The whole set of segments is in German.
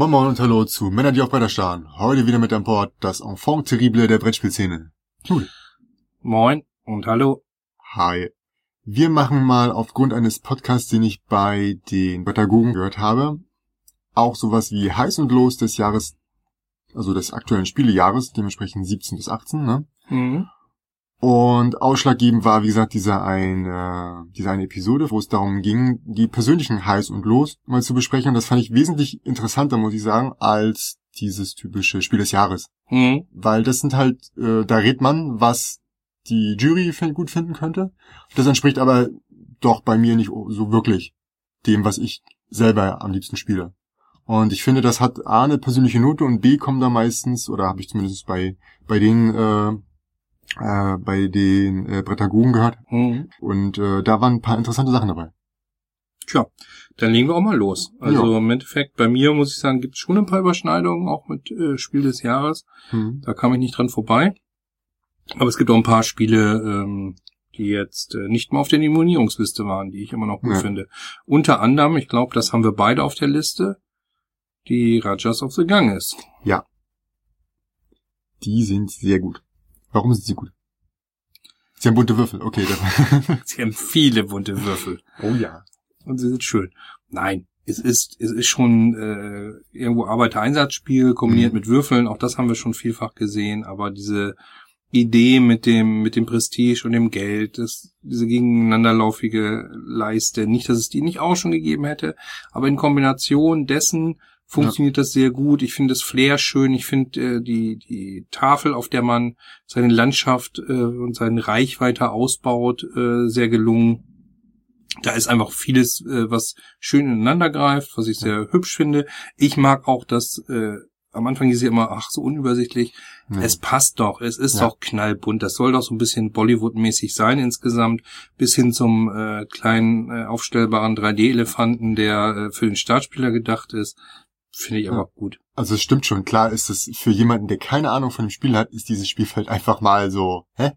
Moin Moin und Hallo zu Männer, die auf Bretter starren. Heute wieder mit an Bord das Enfant terrible der Brettspielszene. Cool. Moin und hallo. Hi. Wir machen mal aufgrund eines Podcasts, den ich bei den Pädagogen gehört habe, auch sowas wie heiß und los des Jahres, also des aktuellen Spielejahres, dementsprechend 17 bis 18, ne? Mhm. Und ausschlaggebend war, wie gesagt, diese eine, diese eine Episode, wo es darum ging, die persönlichen Highs und Los mal zu besprechen. Und das fand ich wesentlich interessanter, muss ich sagen, als dieses typische Spiel des Jahres. Mhm. Weil das sind halt, äh, da redet man, was die Jury gut finden könnte. Das entspricht aber doch bei mir nicht so wirklich dem, was ich selber am liebsten spiele. Und ich finde, das hat A eine persönliche Note und B kommen da meistens, oder habe ich zumindest bei, bei denen äh, äh, bei den äh, Bretagogen gehört. Mhm. Und äh, da waren ein paar interessante Sachen dabei. Tja, dann legen wir auch mal los. Also Ja. im Endeffekt, bei mir muss ich sagen, gibt es schon ein paar Überschneidungen, auch mit äh, Spiel des Jahres. Hm. Da kam ich nicht dran vorbei. Aber es gibt auch ein paar Spiele, ähm, die jetzt äh, nicht mal auf der Nominierungsliste waren, die ich immer noch gut Ja. finde. Unter anderem, ich glaube, das haben wir beide auf der Liste, die Rajas of the Ganges. Ja. Die sind sehr gut. Warum sind sie gut? Sie haben bunte Würfel, okay. Sie haben viele bunte Würfel. oh ja. und sie sind schön. Nein, es ist, es ist schon äh, irgendwo Arbeitereinsatzspiel kombiniert Mhm. mit Würfeln, auch das haben wir schon vielfach gesehen, aber diese Idee mit dem, mit dem Prestige und dem Geld, das, diese gegeneinanderlaufige Leiste, nicht, dass es die nicht auch schon gegeben hätte, aber in Kombination dessen funktioniert das sehr gut. Ich finde das Flair schön. Ich finde äh, die, die Tafel, auf der man seine Landschaft äh, und sein Reich weiter ausbaut, äh, sehr gelungen. Da ist einfach vieles, äh, was schön ineinander greift, was ich sehr hübsch finde. Ich mag auch das, äh, am Anfang ist ja immer, ach, so unübersichtlich. Nee. Es passt doch, es ist Ja. doch knallbunt. Das soll doch so ein bisschen Bollywood-mäßig sein insgesamt, bis hin zum äh, kleinen äh, aufstellbaren 3D-Elefanten, der äh, für den Startspieler gedacht ist. Finde ich Ja. aber gut. Also es stimmt schon, klar ist es für jemanden, der keine Ahnung von dem Spiel hat, ist dieses Spielfeld einfach mal so, hä?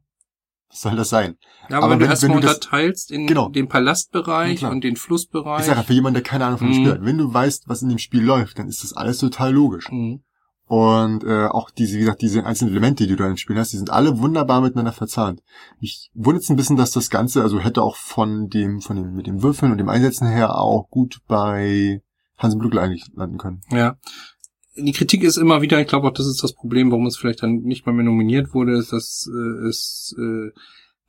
Was soll das sein? Ja, aber, Aber wenn du erstmal unterteilst in Genau. den Ja, Palastbereich klar. und den Flussbereich. Ich sage, für jemanden, der keine Ahnung von dem Mhm. Spiel hat, wenn du weißt, was in dem Spiel läuft, dann ist das alles total logisch. Mhm. Und äh, auch diese, wie gesagt, diese einzelnen Elemente, die du da im Spiel hast, die sind alle wunderbar miteinander verzahnt. Ich wundert ein bisschen, dass das Ganze, also hätte auch von dem, von dem, mit dem Würfeln und dem Einsetzen her auch gut bei Hans im Glück eigentlich landen können. Ja. Die Kritik ist immer wieder, ich glaube auch, das ist das Problem, warum es vielleicht dann nicht mal mehr nominiert wurde, ist, dass äh, es äh,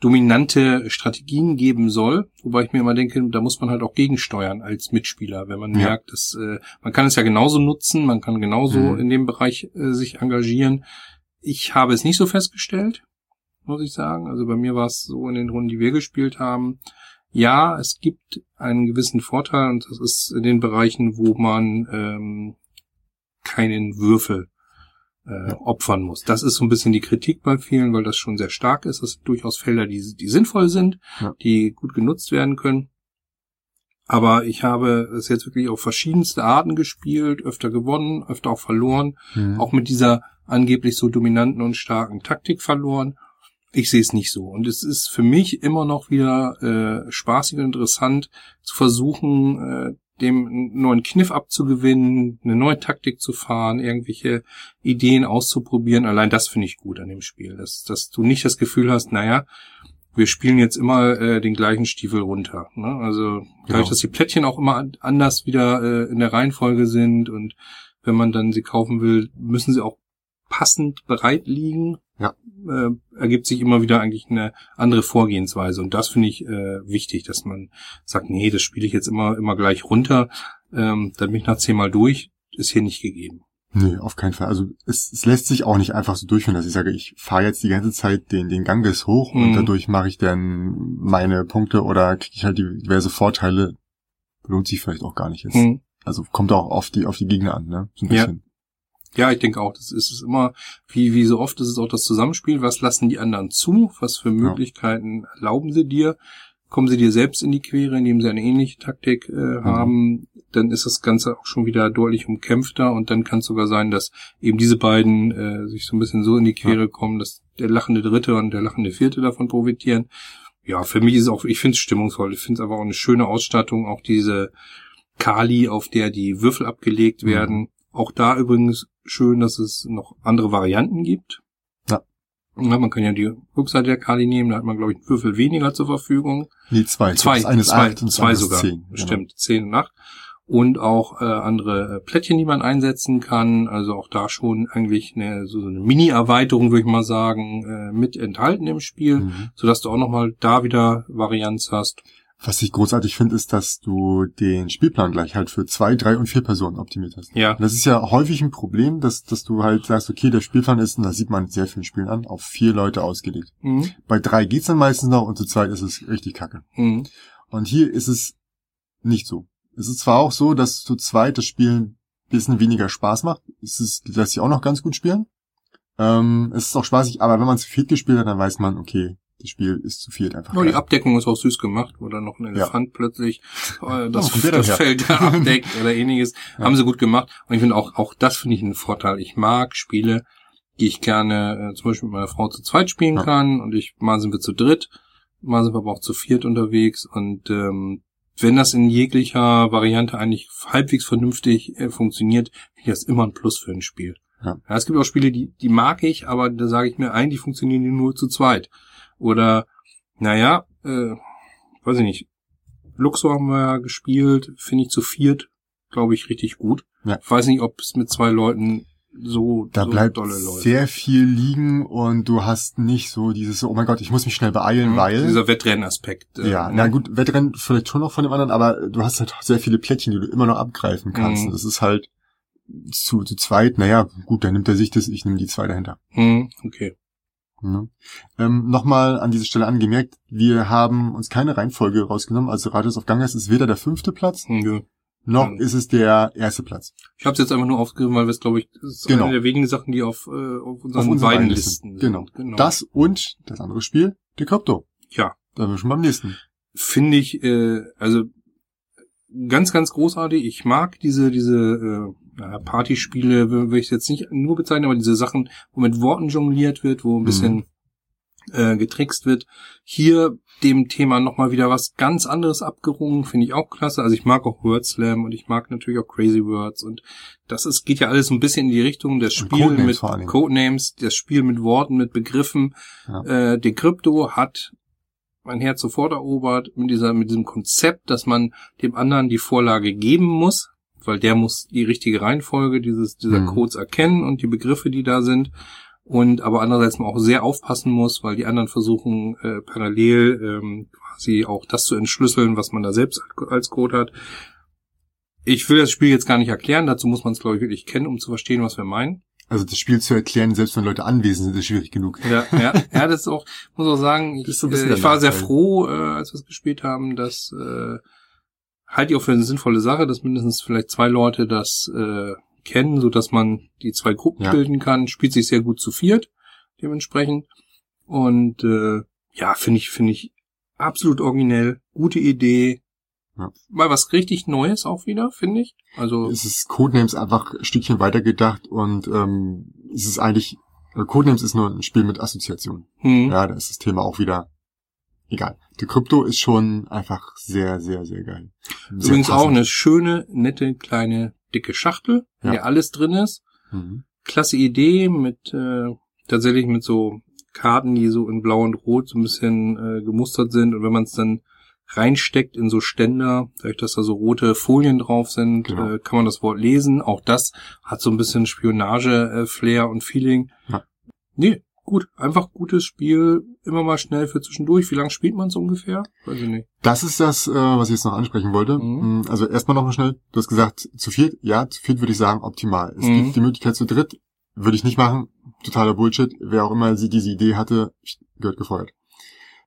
dominante Strategien geben soll, wobei ich mir immer denke, da muss man halt auch gegensteuern als Mitspieler, wenn man Ja. merkt, dass äh, man kann es ja genauso nutzen, man kann genauso Mhm. in dem Bereich äh, sich engagieren. Ich habe es nicht so festgestellt, muss ich sagen. Also bei mir war es so in den Runden, die wir gespielt haben. Ja, es gibt einen gewissen Vorteil und das ist in den Bereichen, wo man ähm, keinen Würfel äh, opfern muss. Das ist so ein bisschen die Kritik bei vielen, weil das schon sehr stark ist. Das sind durchaus Felder, die, die sinnvoll sind, Ja. die gut genutzt werden können. Aber ich habe es jetzt wirklich auf verschiedenste Arten gespielt, öfter gewonnen, öfter auch verloren, Mhm. auch mit dieser angeblich so dominanten und starken Taktik verloren. Ich sehe es nicht so. Und es ist für mich immer noch wieder äh, spaßig und interessant zu versuchen, äh, dem neuen Kniff abzugewinnen, eine neue Taktik zu fahren, irgendwelche Ideen auszuprobieren. Allein das finde ich gut an dem Spiel, dass, dass du nicht das Gefühl hast, naja, wir spielen jetzt immer äh, den gleichen Stiefel runter. Ne? Also dadurch, Genau. dass die Plättchen auch immer an- anders wieder äh, in der Reihenfolge sind und wenn man dann sie kaufen will, müssen sie auch passend bereit liegen. Ja. Äh, ergibt sich immer wieder eigentlich eine andere Vorgehensweise und das finde ich äh, wichtig, dass man sagt, nee, das spiele ich jetzt immer immer gleich runter, ähm, dann bin ich nach zehnmal durch, ist hier nicht gegeben. Nee, auf keinen Fall. Also es, es lässt sich auch nicht einfach so durchführen, dass ich sage, ich fahre jetzt die ganze Zeit den, den Ganges hoch und Mhm. dadurch mache ich dann meine Punkte oder kriege ich halt diverse Vorteile. Lohnt sich vielleicht auch gar nicht jetzt. Hm. Also kommt auch auf die, auf die Gegner an, ne? So ein bisschen. Ja, ich denke auch, das ist es immer, wie, wie so oft ist es auch das Zusammenspiel, was lassen die anderen zu, was für Möglichkeiten erlauben sie dir, kommen sie dir selbst in die Quere, indem sie eine ähnliche Taktik äh, haben, dann ist das Ganze auch schon wieder deutlich umkämpfter und dann kann es sogar sein, dass eben diese beiden äh, sich so ein bisschen so in die Quere kommen, dass der lachende Dritte und der lachende Vierte davon profitieren. Ja, für mich ist es auch, ich finde es stimmungsvoll, ich finde es aber auch eine schöne Ausstattung, auch diese Kali, auf der die Würfel abgelegt Mhm. Auch da übrigens schön, dass es noch andere Varianten gibt. Ja. ja man kann ja die Rückseite der Kali nehmen, da hat man, glaube ich, einen Würfel weniger zur Verfügung. Nee, zwei. Zwei, eine zwei, acht und zwei sogar. zehn. Genau. Stimmt, zehn und acht. Und auch äh, andere äh, Plättchen, die man einsetzen kann. Also auch da schon eigentlich eine, so eine Mini-Erweiterung, würde ich mal sagen, äh, mit enthalten im Spiel, Mhm. sodass du auch nochmal da wieder Varianz hast. Was ich großartig finde, ist, dass du den Spielplan gleich halt für zwei, drei und vier Personen optimiert hast. Ja. Und das ist ja häufig ein Problem, dass, dass du halt sagst, okay, der Spielplan ist, und das sieht man sehr vielen Spielen an, auf vier Leute ausgelegt. Mhm. Bei drei geht's dann meistens noch und zu zweit ist es richtig kacke. Mhm. Und hier ist es nicht so. Es ist zwar auch so, dass zu zweit das Spielen ein bisschen weniger Spaß macht. Es ist, lässt sich auch noch ganz gut spielen. Ähm, es ist auch spaßig, aber wenn man zu viert gespielt hat, dann weiß man, okay, das Spiel ist zu viert einfach. Ja, die. Abdeckung ist auch süß gemacht, wo dann noch ein Elefant plötzlich äh, das, das? Feld da abdeckt oder ähnliches. Ja. Haben sie gut gemacht. Und ich finde auch, auch das finde ich einen Vorteil. Ich mag Spiele, die ich gerne äh, zum Beispiel mit meiner Frau zu zweit spielen Ja. kann. Und ich, mal sind wir zu dritt, mal sind wir aber auch zu viert unterwegs. Und ähm, wenn das in jeglicher Variante eigentlich halbwegs vernünftig äh, funktioniert, finde ich das immer ein Plus für ein Spiel. Ja. es gibt auch Spiele, die, die mag ich, aber da sage ich mir, eigentlich funktionieren die nur zu zweit. Oder, naja, äh, weiß ich nicht. Luxor haben wir ja gespielt, finde ich zu viert, glaube ich, richtig gut. Ja. Ich weiß nicht, ob es mit zwei Leuten so, Da so bleibt sehr viel liegen und du hast nicht so dieses, oh mein Gott, ich muss mich schnell beeilen, Mhm, weil. Dieser Wettrennaspekt. äh, ja, ne? na gut, Wettrennen vielleicht schon noch von dem anderen, aber du hast halt sehr viele Plättchen, die du immer noch abgreifen kannst. Mhm. Und Das ist halt zu, zu zweit, naja, gut, dann nimmt er sich das, ich nehme die zwei dahinter. Hm, okay. Ne? Ähm, Nochmal an dieser Stelle angemerkt, wir haben uns keine Reihenfolge rausgenommen. Also Radius of Ganges ist weder der fünfte Platz, Hm, ja. noch Mhm. ist es der erste Platz. Ich habe es jetzt einfach nur aufgegriffen, weil wir es, glaube ich, ist Genau. eine der wenigen Sachen, die auf, äh, auf unseren Auf unseren beiden Listen, Listen. sind. Genau. genau. Das und das andere Spiel, die Krypto. ja, Da sind wir schon beim nächsten. finde ich, äh, also ganz, ganz großartig. Ich mag diese, diese äh, ja, Partyspiele, will ich jetzt nicht nur bezeichnen, aber diese Sachen, wo mit Worten jongliert wird, wo ein Mhm. bisschen äh, getrickst wird. Hier dem Thema nochmal wieder was ganz anderes abgerungen, finde ich auch klasse. Also ich mag auch Word Slam und ich mag natürlich auch Crazy Words und das ist, geht ja alles so ein bisschen in die Richtung, das Und Spiel Codenames mit. Codenames, das Spiel mit Worten, mit Begriffen. Ja. Äh, Decrypto hat mein Herz sofort erobert mit dieser, mit diesem Konzept, dass man dem anderen die Vorlage geben muss, weil der muss die richtige Reihenfolge dieses, dieser Mhm. Codes erkennen und die Begriffe, die da sind. Und aber andererseits man auch sehr aufpassen muss, weil die anderen versuchen äh, parallel ähm, quasi auch das zu entschlüsseln, was man da selbst als Code hat. Ich will das Spiel jetzt gar nicht erklären, dazu muss man es, glaube ich, wirklich kennen, um zu verstehen, was wir meinen. Also das Spiel zu erklären, selbst wenn Leute anwesend sind, ist schwierig genug. Ja, ja, ja, das ist auch, muss auch sagen, ich, äh, ich war sehr froh, äh, als wir es gespielt haben, dass äh, halte ich auch für eine sinnvolle Sache, dass mindestens vielleicht zwei Leute das äh, kennen, so dass man die zwei Gruppen Ja. bilden kann. Spielt sich sehr gut zu viert, dementsprechend. Und äh, ja, finde ich, finde ich absolut originell, gute Idee. Ja. Mal was richtig Neues auch wieder, finde ich. Also Es ist Codenames einfach ein Stückchen weitergedacht und ähm, es ist eigentlich, äh, Codenames ist nur ein Spiel mit Assoziation. hm, Ja, da ist das Thema auch wieder egal. Die Krypto ist schon einfach sehr, sehr, sehr geil. Sehr übrigens auch passend. eine schöne, nette, kleine, dicke Schachtel, in Ja. der alles drin ist. Mhm. klasse Idee mit äh, tatsächlich mit so Karten, die so in Blau und Rot so ein bisschen äh, gemustert sind und wenn man es dann reinsteckt in so Ständer, dadurch, dass da so rote Folien drauf sind, Genau. äh, kann man das Wort lesen. Auch das hat so ein bisschen Spionage-Flair und Feeling. Ja. Nee, gut, einfach gutes Spiel, immer mal schnell für zwischendurch. Wie lange spielt man es ungefähr? Weiß ich nicht. Das ist das, äh, was ich jetzt noch ansprechen wollte. Mhm. Mm, Also erstmal noch mal schnell. Du hast gesagt, zu viert. Ja, zu viert würde ich sagen, optimal. Es Mhm. gibt die Möglichkeit zu dritt. Würde ich nicht machen. Totaler Bullshit. Wer auch immer sie diese Idee hatte, gehört gefeuert.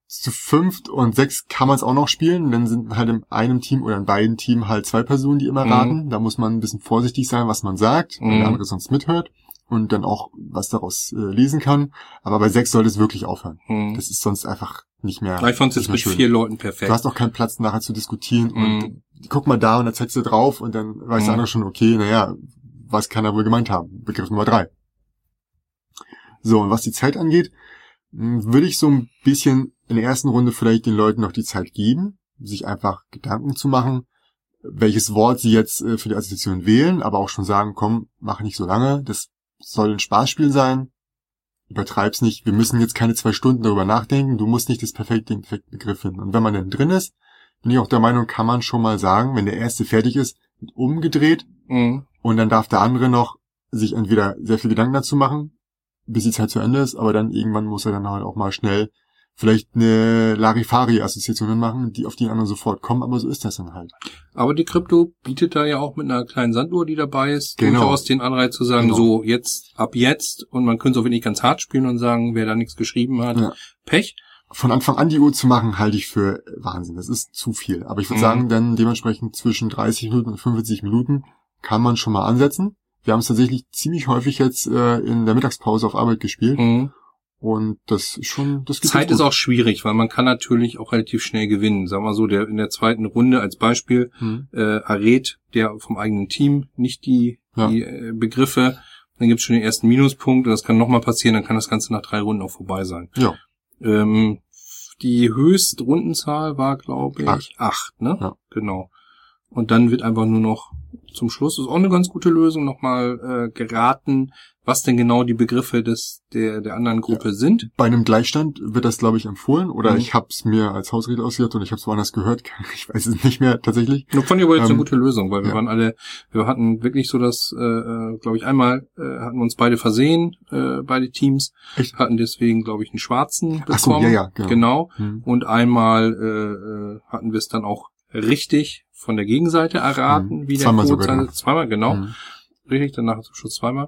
Zu fünft und sechs kann man es auch noch spielen. Dann sind halt in einem Team oder in beiden Teams halt zwei Personen, die immer Mhm. raten. Da muss man ein bisschen vorsichtig sein, was man sagt, wenn Mhm. der andere sonst mithört und dann auch was daraus äh, lesen kann. Aber bei sechs sollte es wirklich aufhören. Hm. Das ist sonst einfach nicht mehr. ich fand es jetzt mit schön. vier Leuten perfekt. Du hast auch keinen Platz nachher zu diskutieren und Mhm. guck mal da und dann zeigst du drauf und dann weiß Mhm. der andere schon, okay, naja, was kann er wohl gemeint haben? Begriff Nummer drei. So, und was die Zeit angeht, mh, würde ich so ein bisschen in der ersten Runde vielleicht den Leuten noch die Zeit geben, sich einfach Gedanken zu machen, welches Wort sie jetzt äh, für die Assoziation wählen, aber auch schon sagen, komm, mach nicht so lange, das soll ein Spaßspiel sein, übertreib's nicht, wir müssen jetzt keine zwei Stunden darüber nachdenken, du musst nicht das perfekte, den perfekten Begriff finden. Und wenn man dann drin ist, bin ich auch der Meinung, kann man schon mal sagen, wenn der erste fertig ist, umgedreht Mhm. und dann darf der andere noch sich entweder sehr viel Gedanken dazu machen, bis die Zeit zu Ende ist, aber dann irgendwann muss er dann halt auch mal schnell vielleicht eine Larifari-Assoziation machen, die auf die anderen sofort kommen, aber so ist das dann halt. Aber die Krypto bietet da ja auch mit einer kleinen Sanduhr, die dabei ist, Genau. durchaus den Anreiz zu sagen, Genau. so jetzt, ab jetzt, und man könnte es auch wirklich ganz hart spielen und sagen, wer da nichts geschrieben hat, Ja. Pech. Von Anfang an die Uhr zu machen, halte ich für Wahnsinn. Das ist zu viel. Aber ich würde Mhm. sagen, dann dementsprechend zwischen 30 Minuten und 45 Minuten kann man schon mal ansetzen. Wir haben es tatsächlich ziemlich häufig jetzt äh, in der Mittagspause auf Arbeit gespielt. Mhm. Und das ist schon, das geht Zeit ist auch schwierig, weil man kann natürlich auch relativ schnell gewinnen. Sagen wir so, der in der zweiten Runde als Beispiel Hm. äh, errät der vom eigenen Team nicht die, Ja. die äh, Begriffe. Dann gibt es schon den ersten Minuspunkt und das kann nochmal passieren, dann kann das Ganze nach drei Runden auch vorbei sein. Ja. Ähm, die höchste Rundenzahl war, glaube ich, Acht. acht, ne? Ja. Genau. Und dann wird einfach nur noch zum Schluss, ist auch eine ganz gute Lösung, nochmal äh, geraten, was denn genau die Begriffe des der, der anderen Gruppe sind. Bei einem Gleichstand wird das, glaube ich, empfohlen. Oder Mhm. ich habe es mir als Hausregel ausgedacht und ich habe es woanders gehört. Ich weiß es nicht mehr tatsächlich. Das fand ich aber jetzt eine Ähm, gute Lösung, weil wir ja. waren alle, wir hatten wirklich so das, äh, äh, glaube ich, einmal äh, hatten wir uns beide versehen, äh, beide Teams, Echt? hatten deswegen, glaube ich, einen schwarzen bekommen. Ach so, ja, ja, genau. genau. Hm. Und einmal äh, äh, hatten wir es dann auch richtig von der Gegenseite erraten, Mhm. wie der Zweimal Code sogar, ja. Zweimal, genau. Hm. Richtig, danach zum Schluss zweimal.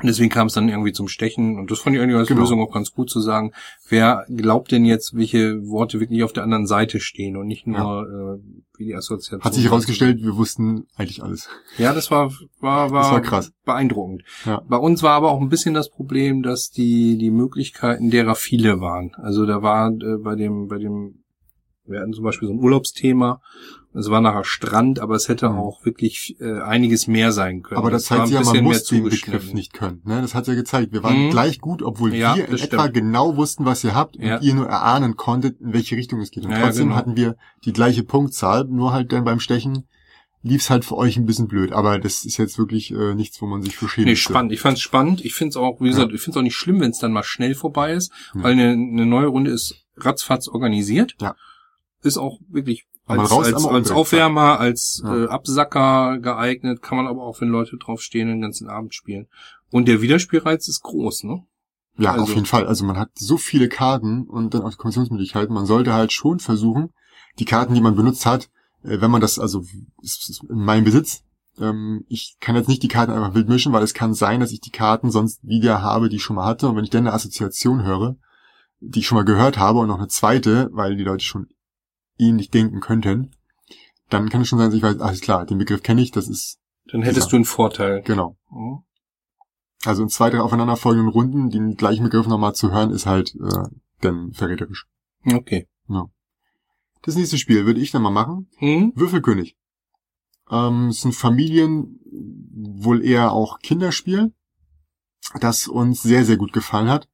Und deswegen kam es dann irgendwie zum Stechen. Und das fand ich eigentlich als Genau. Lösung auch ganz gut zu sagen, wer glaubt denn jetzt, welche Worte wirklich auf der anderen Seite stehen und nicht nur äh, wie die Assoziation. Hat sich herausgestellt, wir wussten eigentlich alles. Ja, das war, war, war, Das war krass. beeindruckend. Ja. Bei uns war aber auch ein bisschen das Problem, dass die, die Möglichkeiten derer viele waren. Also da war äh, bei dem, bei dem, wir hatten zum Beispiel so ein Urlaubsthema. Es war nachher Strand, aber es hätte Mhm. auch wirklich äh, einiges mehr sein können. Aber das zeigt ein ja, man muss den. Begriff nicht können. Ne? Das hat ja gezeigt. Wir waren Mhm. gleich gut, obwohl Ja, wir in das etwa stimmt. genau wussten, was ihr habt Ja. und ihr nur erahnen konntet, in welche Richtung es geht. Und Ja, ja, trotzdem genau. hatten wir die gleiche Punktzahl, nur halt dann beim Stechen lief's halt für euch ein bisschen blöd. Aber das ist jetzt wirklich äh, nichts, wo man sich für schämen Nee, spannend. Ich fand's spannend. Ich find's auch, wie gesagt, ich find's auch nicht schlimm, wenn es dann mal schnell vorbei ist, Ja. weil eine, eine neue Runde ist ratzfatz organisiert. Ja. Ist auch wirklich als, als, als. Aufwärmer, als Ja. äh, Absacker geeignet, kann man aber auch, wenn Leute draufstehen, den ganzen Abend spielen. Und der Wiederspielreiz ist groß, ne? Ja, Also- auf jeden Fall. Also man hat so viele Karten und dann auch die Kombinationsmöglichkeiten. Man sollte halt schon versuchen, die Karten, die man benutzt hat, äh, wenn man das, also ist ist in meinem Besitz, ähm, ich kann jetzt nicht die Karten einfach wild mischen, weil es kann sein, dass ich die Karten sonst wieder habe, die ich schon mal hatte. Und wenn ich dann eine Assoziation höre, die ich schon mal gehört habe und noch eine zweite, weil die Leute schon ähnlich denken könnten, dann kann es schon sein, dass ich weiß, alles klar, den Begriff kenne ich, das ist, Dann hättest Ja. du einen Vorteil. genau. Mhm. Also in zwei, drei aufeinanderfolgenden Runden den gleichen Begriff nochmal zu hören, ist halt äh, dann verräterisch. Okay. Das nächste Spiel würde ich dann mal machen. Mhm. Würfelkönig. Ähm, es sind Familien, wohl eher auch Kinderspiel, das uns sehr, sehr gut gefallen hat.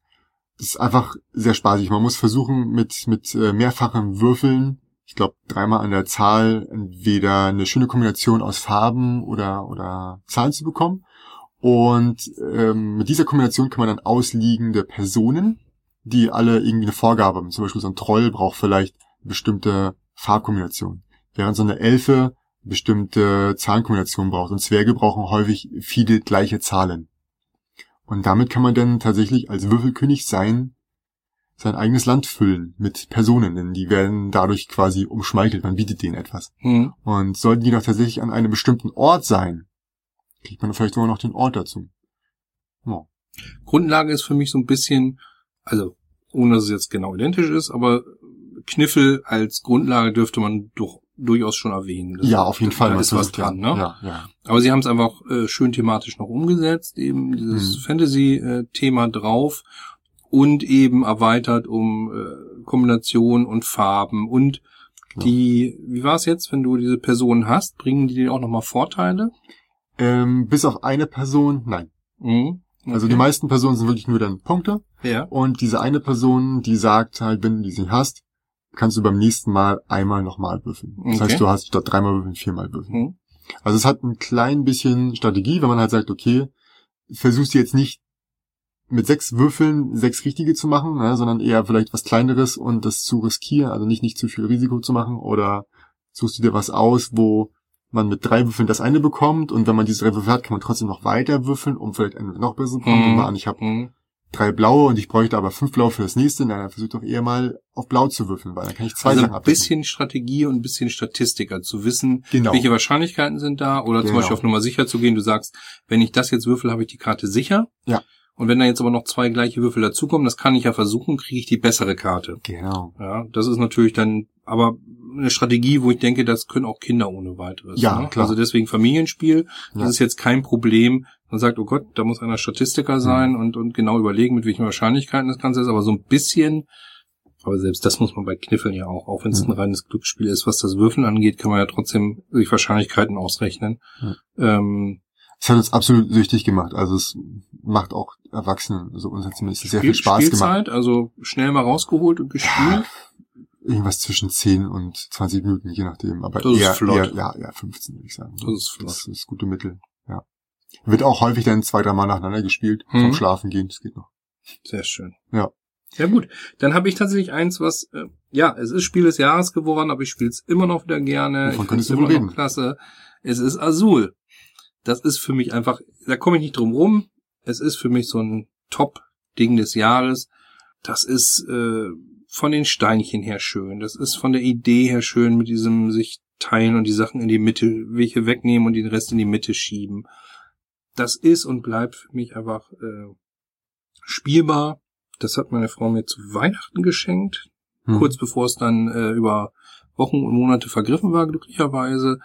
Das ist einfach sehr spaßig. Man muss versuchen, mit, mit äh, mehrfachen Würfeln, ich glaube dreimal an der Zahl, entweder eine schöne Kombination aus Farben oder, oder Zahlen zu bekommen. Und ähm, mit dieser Kombination kann man dann ausliegende Personen, die alle irgendwie eine Vorgabe haben. Zum Beispiel so ein Troll braucht vielleicht bestimmte Farbkombination. Während so eine Elfe bestimmte Zahlenkombinationen braucht. Und Zwerge brauchen häufig viele gleiche Zahlen. Und damit kann man dann tatsächlich als Würfelkönig sein, sein eigenes Land füllen mit Personen, denn die werden dadurch quasi umschmeichelt. Man bietet denen etwas. Mhm. Und sollten die doch tatsächlich an einem bestimmten Ort sein, kriegt man vielleicht sogar noch den Ort dazu. Ja. Grundlage ist für mich so ein bisschen, also ohne dass es jetzt genau identisch ist, aber Kniffel als Grundlage dürfte man doch durchaus schon erwähnen. Das- Ja, auf jeden Fall. Da ist was ja- dran, ne? Ja, ja. Aber sie haben es einfach äh, schön thematisch noch umgesetzt, eben dieses Mhm. Fantasy-Thema drauf und eben erweitert um äh, Kombination und Farben und Genau. die, wie war es jetzt, wenn du diese Personen hast, bringen die dir auch nochmal Vorteile? Ähm, bis auf eine Person, nein. Mhm. Also Okay. die meisten Personen sind wirklich nur dann Punkte. Ja. Und diese eine Person, die sagt halt, wenn du sie hast, kannst du beim nächsten Mal einmal nochmal würfeln. Das Okay. heißt, du hast statt dreimal würfeln, viermal würfeln. Hm. Also es hat ein klein bisschen Strategie, wenn man halt sagt, okay, versuchst du jetzt nicht mit sechs Würfeln sechs richtige zu machen, ne, sondern eher vielleicht was kleineres und das zu riskieren, also nicht nicht zu viel Risiko zu machen oder suchst du dir was aus, wo man mit drei Würfeln das eine bekommt und wenn man diese drei Würfel hat, kann man trotzdem noch weiter würfeln, um vielleicht einen noch besser zu bekommen. Mhm. An, ich habe Hm. drei blaue und ich bräuchte aber fünf blaue für das nächste, na, dann versuch doch eher mal auf blau zu würfeln, weil dann kann ich zwei Also Sachen ein bisschen Strategie und ein bisschen Statistik, also zu wissen, Genau. welche Wahrscheinlichkeiten sind da oder zum Genau. Beispiel auf Nummer sicher zu gehen. Du sagst, wenn ich das jetzt würfel, habe ich die Karte sicher. Ja. Und wenn da jetzt aber noch zwei gleiche Würfel dazukommen, das kann ich ja versuchen, kriege ich die bessere Karte. Genau. Ja, das ist natürlich dann aber eine Strategie, wo ich denke, das können auch Kinder ohne weiteres. Ja, ne? klar. Also deswegen Familienspiel, das Ja. ist jetzt kein Problem. Man sagt, oh Gott, da muss einer Statistiker sein Mhm. und, und genau überlegen, mit welchen Wahrscheinlichkeiten das Ganze ist, aber so ein bisschen, aber selbst das muss man bei Kniffeln ja auch, auch wenn es Mhm. ein reines Glücksspiel ist, was das Würfeln angeht, kann man ja trotzdem durch Wahrscheinlichkeiten ausrechnen. Mhm. Ähm, Es hat uns absolut süchtig gemacht. Also es macht auch Erwachsenen, also uns hat zumindest sehr viel Spiel- Spaß gemacht. Spielzeit, also schnell mal rausgeholt und gespielt. Irgendwas zwischen 10 und 20 Minuten, je nachdem. Aber Das ist eher, flott. eher, ja, ja, 15 würde ich sagen. Das ist flott. Das ist gute Mittel, ja. Wird auch häufig dann zwei, drei Mal nacheinander gespielt, Mhm. zum Schlafen gehen, das geht noch. Sehr schön. Ja. Ja gut, dann habe ich tatsächlich eins, was, äh, ja, es ist Spiel des Jahres geworden, aber ich spiele es immer noch wieder gerne. Wovon ich find's wohl immer noch reden? klasse. Es ist Azul. Das ist für mich einfach, da komme ich nicht drum rum. Es ist für mich so ein Top-Ding des Jahres. Das ist äh, von den Steinchen her schön. Das ist von der Idee her schön mit diesem sich teilen und die Sachen in die Mitte, welche wegnehmen und den Rest in die Mitte schieben. Das ist und bleibt für mich einfach äh, spielbar. Das hat meine Frau mir zu Weihnachten geschenkt, Hm. kurz bevor es dann äh, über Wochen und Monate vergriffen war, glücklicherweise.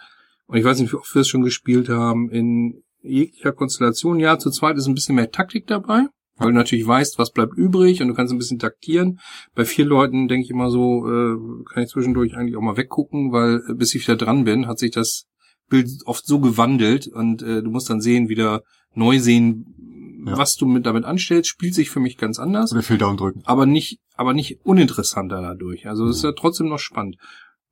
Und ich weiß nicht, wie oft wir es schon gespielt haben, in jeglicher Konstellation. Ja, zu zweit ist ein bisschen mehr Taktik dabei, weil du natürlich weißt, was bleibt übrig und du kannst ein bisschen taktieren. Bei vier Leuten denke ich immer so, äh, kann ich zwischendurch eigentlich auch mal weggucken, weil äh, bis ich wieder dran bin, hat sich das Bild oft so gewandelt und äh, du musst dann sehen, wieder neu sehen, Ja. was du mit damit anstellst, spielt sich für mich ganz anders Oder viel Daumen drücken. aber nicht, aber nicht uninteressanter dadurch. Also es ist ja trotzdem noch spannend.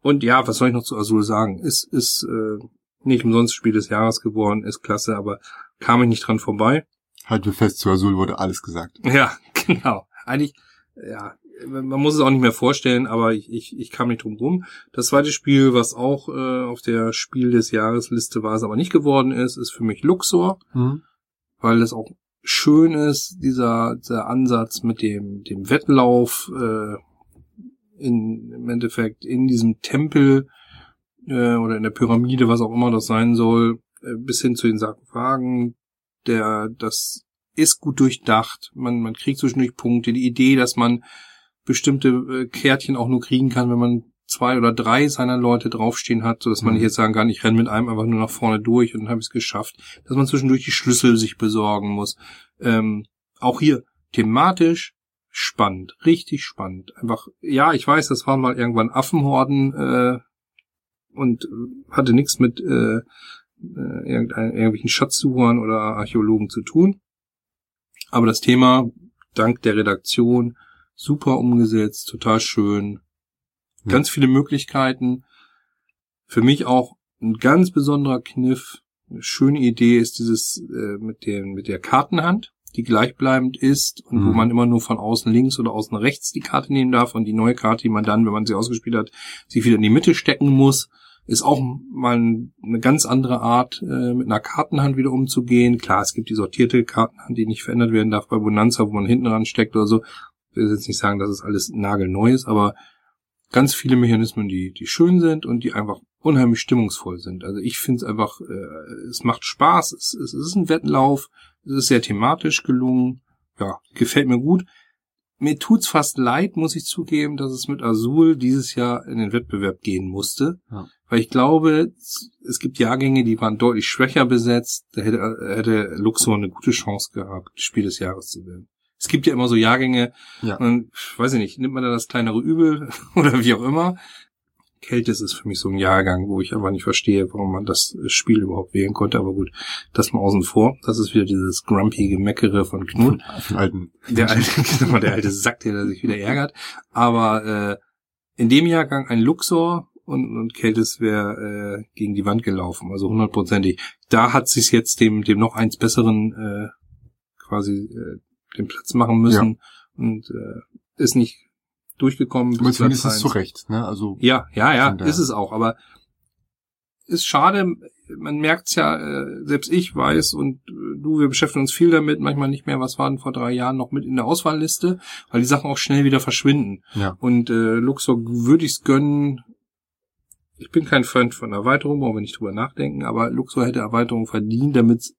Und ja, was soll ich noch zu Azul sagen? Ist, ist äh, nicht umsonst Spiel des Jahres geworden, ist klasse, aber kam ich nicht dran vorbei. Halten wir fest, zu Azul wurde alles gesagt. Ja, genau. Eigentlich, ja, man muss es auch nicht mehr vorstellen, aber ich, ich, ich kam nicht drum rum. Das zweite Spiel, was auch äh, auf der Spiel des Jahresliste war, es aber nicht geworden ist, ist für mich Luxor. Mhm. weil es auch schön ist, dieser, dieser Ansatz mit dem, dem Wettlauf äh, in, im Endeffekt in diesem Tempel äh, oder in der Pyramide, was auch immer das sein soll, äh, bis hin zu den Sarkophagen, der, das ist gut durchdacht, man, man kriegt zwischendurch Punkte, die Idee, dass man bestimmte äh, Kärtchen auch nur kriegen kann, wenn man zwei oder drei seiner Leute draufstehen hat, so dass man Mhm. nicht jetzt sagen kann, ich renne mit einem einfach nur nach vorne durch und dann habe ich es geschafft, dass man zwischendurch die Schlüssel sich besorgen muss. Ähm, auch hier thematisch spannend, richtig spannend. Einfach, ja, ich weiß, das waren mal irgendwann Affenhorden äh, und äh, hatte nichts mit äh, äh, irgendein, irgendwelchen Schatzsuchern oder Archäologen zu tun. Aber das Thema, dank der Redaktion, super umgesetzt, total schön. Ganz viele Möglichkeiten. Für mich auch ein ganz besonderer Kniff. Eine schöne Idee ist dieses äh, mit, dem, mit der Kartenhand, die gleichbleibend ist und wo Mhm. man immer nur von außen links oder außen rechts die Karte nehmen darf und die neue Karte, die man dann, wenn man sie ausgespielt hat, sich wieder in die Mitte stecken muss. Ist auch mal eine ganz andere Art, äh, mit einer Kartenhand wieder umzugehen. Klar, es gibt die sortierte Kartenhand, die nicht verändert werden darf bei Bonanza, wo man hinten dran steckt oder so. Ich will jetzt nicht sagen, dass es alles nagelneu ist, aber ganz viele Mechanismen, die, die schön sind und die einfach unheimlich stimmungsvoll sind. Also ich finde es einfach, äh, es macht Spaß, es, es ist ein Wettlauf, sehr thematisch gelungen, ja, gefällt mir gut. Mir tut's fast leid, muss ich zugeben, dass es mit Azul dieses Jahr in den Wettbewerb gehen musste. Ja. Weil ich glaube, es- gibt Jahrgänge, die waren deutlich schwächer besetzt. Da hätte, hätte Luxor eine gute Chance gehabt, Spiel des Jahres zu werden. Es gibt ja immer so Jahrgänge, Ja. und, weiß ich nicht, nimmt man da das kleinere Übel oder wie auch immer. Kälte ist für mich so ein Jahrgang, wo ich einfach nicht verstehe, warum man das Spiel überhaupt wählen konnte. Aber gut, das mal außen vor. Das ist wieder dieses grumpy Gemeckere von Knut. Von alten. Der alte, genau, der alte Sack, der sich wieder ärgert. Aber äh, in dem Jahrgang ein Luxor und, und Keltis wäre äh, gegen die Wand gelaufen, also hundertprozentig. Da hat sich jetzt dem, dem noch eins besseren äh, quasi äh, den Platz machen müssen ja. und äh, ist nicht durchgekommen. Aber zumindest ist es zu Recht, ne? Also ja, ja, ja, ist es auch. Aber ist schade. Man merkt's ja, äh, selbst ich weiß und äh, du, wir beschäftigen uns viel damit, manchmal nicht mehr, was waren vor drei Jahren noch mit in der Auswahlliste, weil die Sachen auch schnell wieder verschwinden. Ja. Und äh, Luxor würde ich's gönnen. Ich bin kein Freund von Erweiterung, wollen wir nicht drüber nachdenken, aber Luxor hätte Erweiterung verdient, damit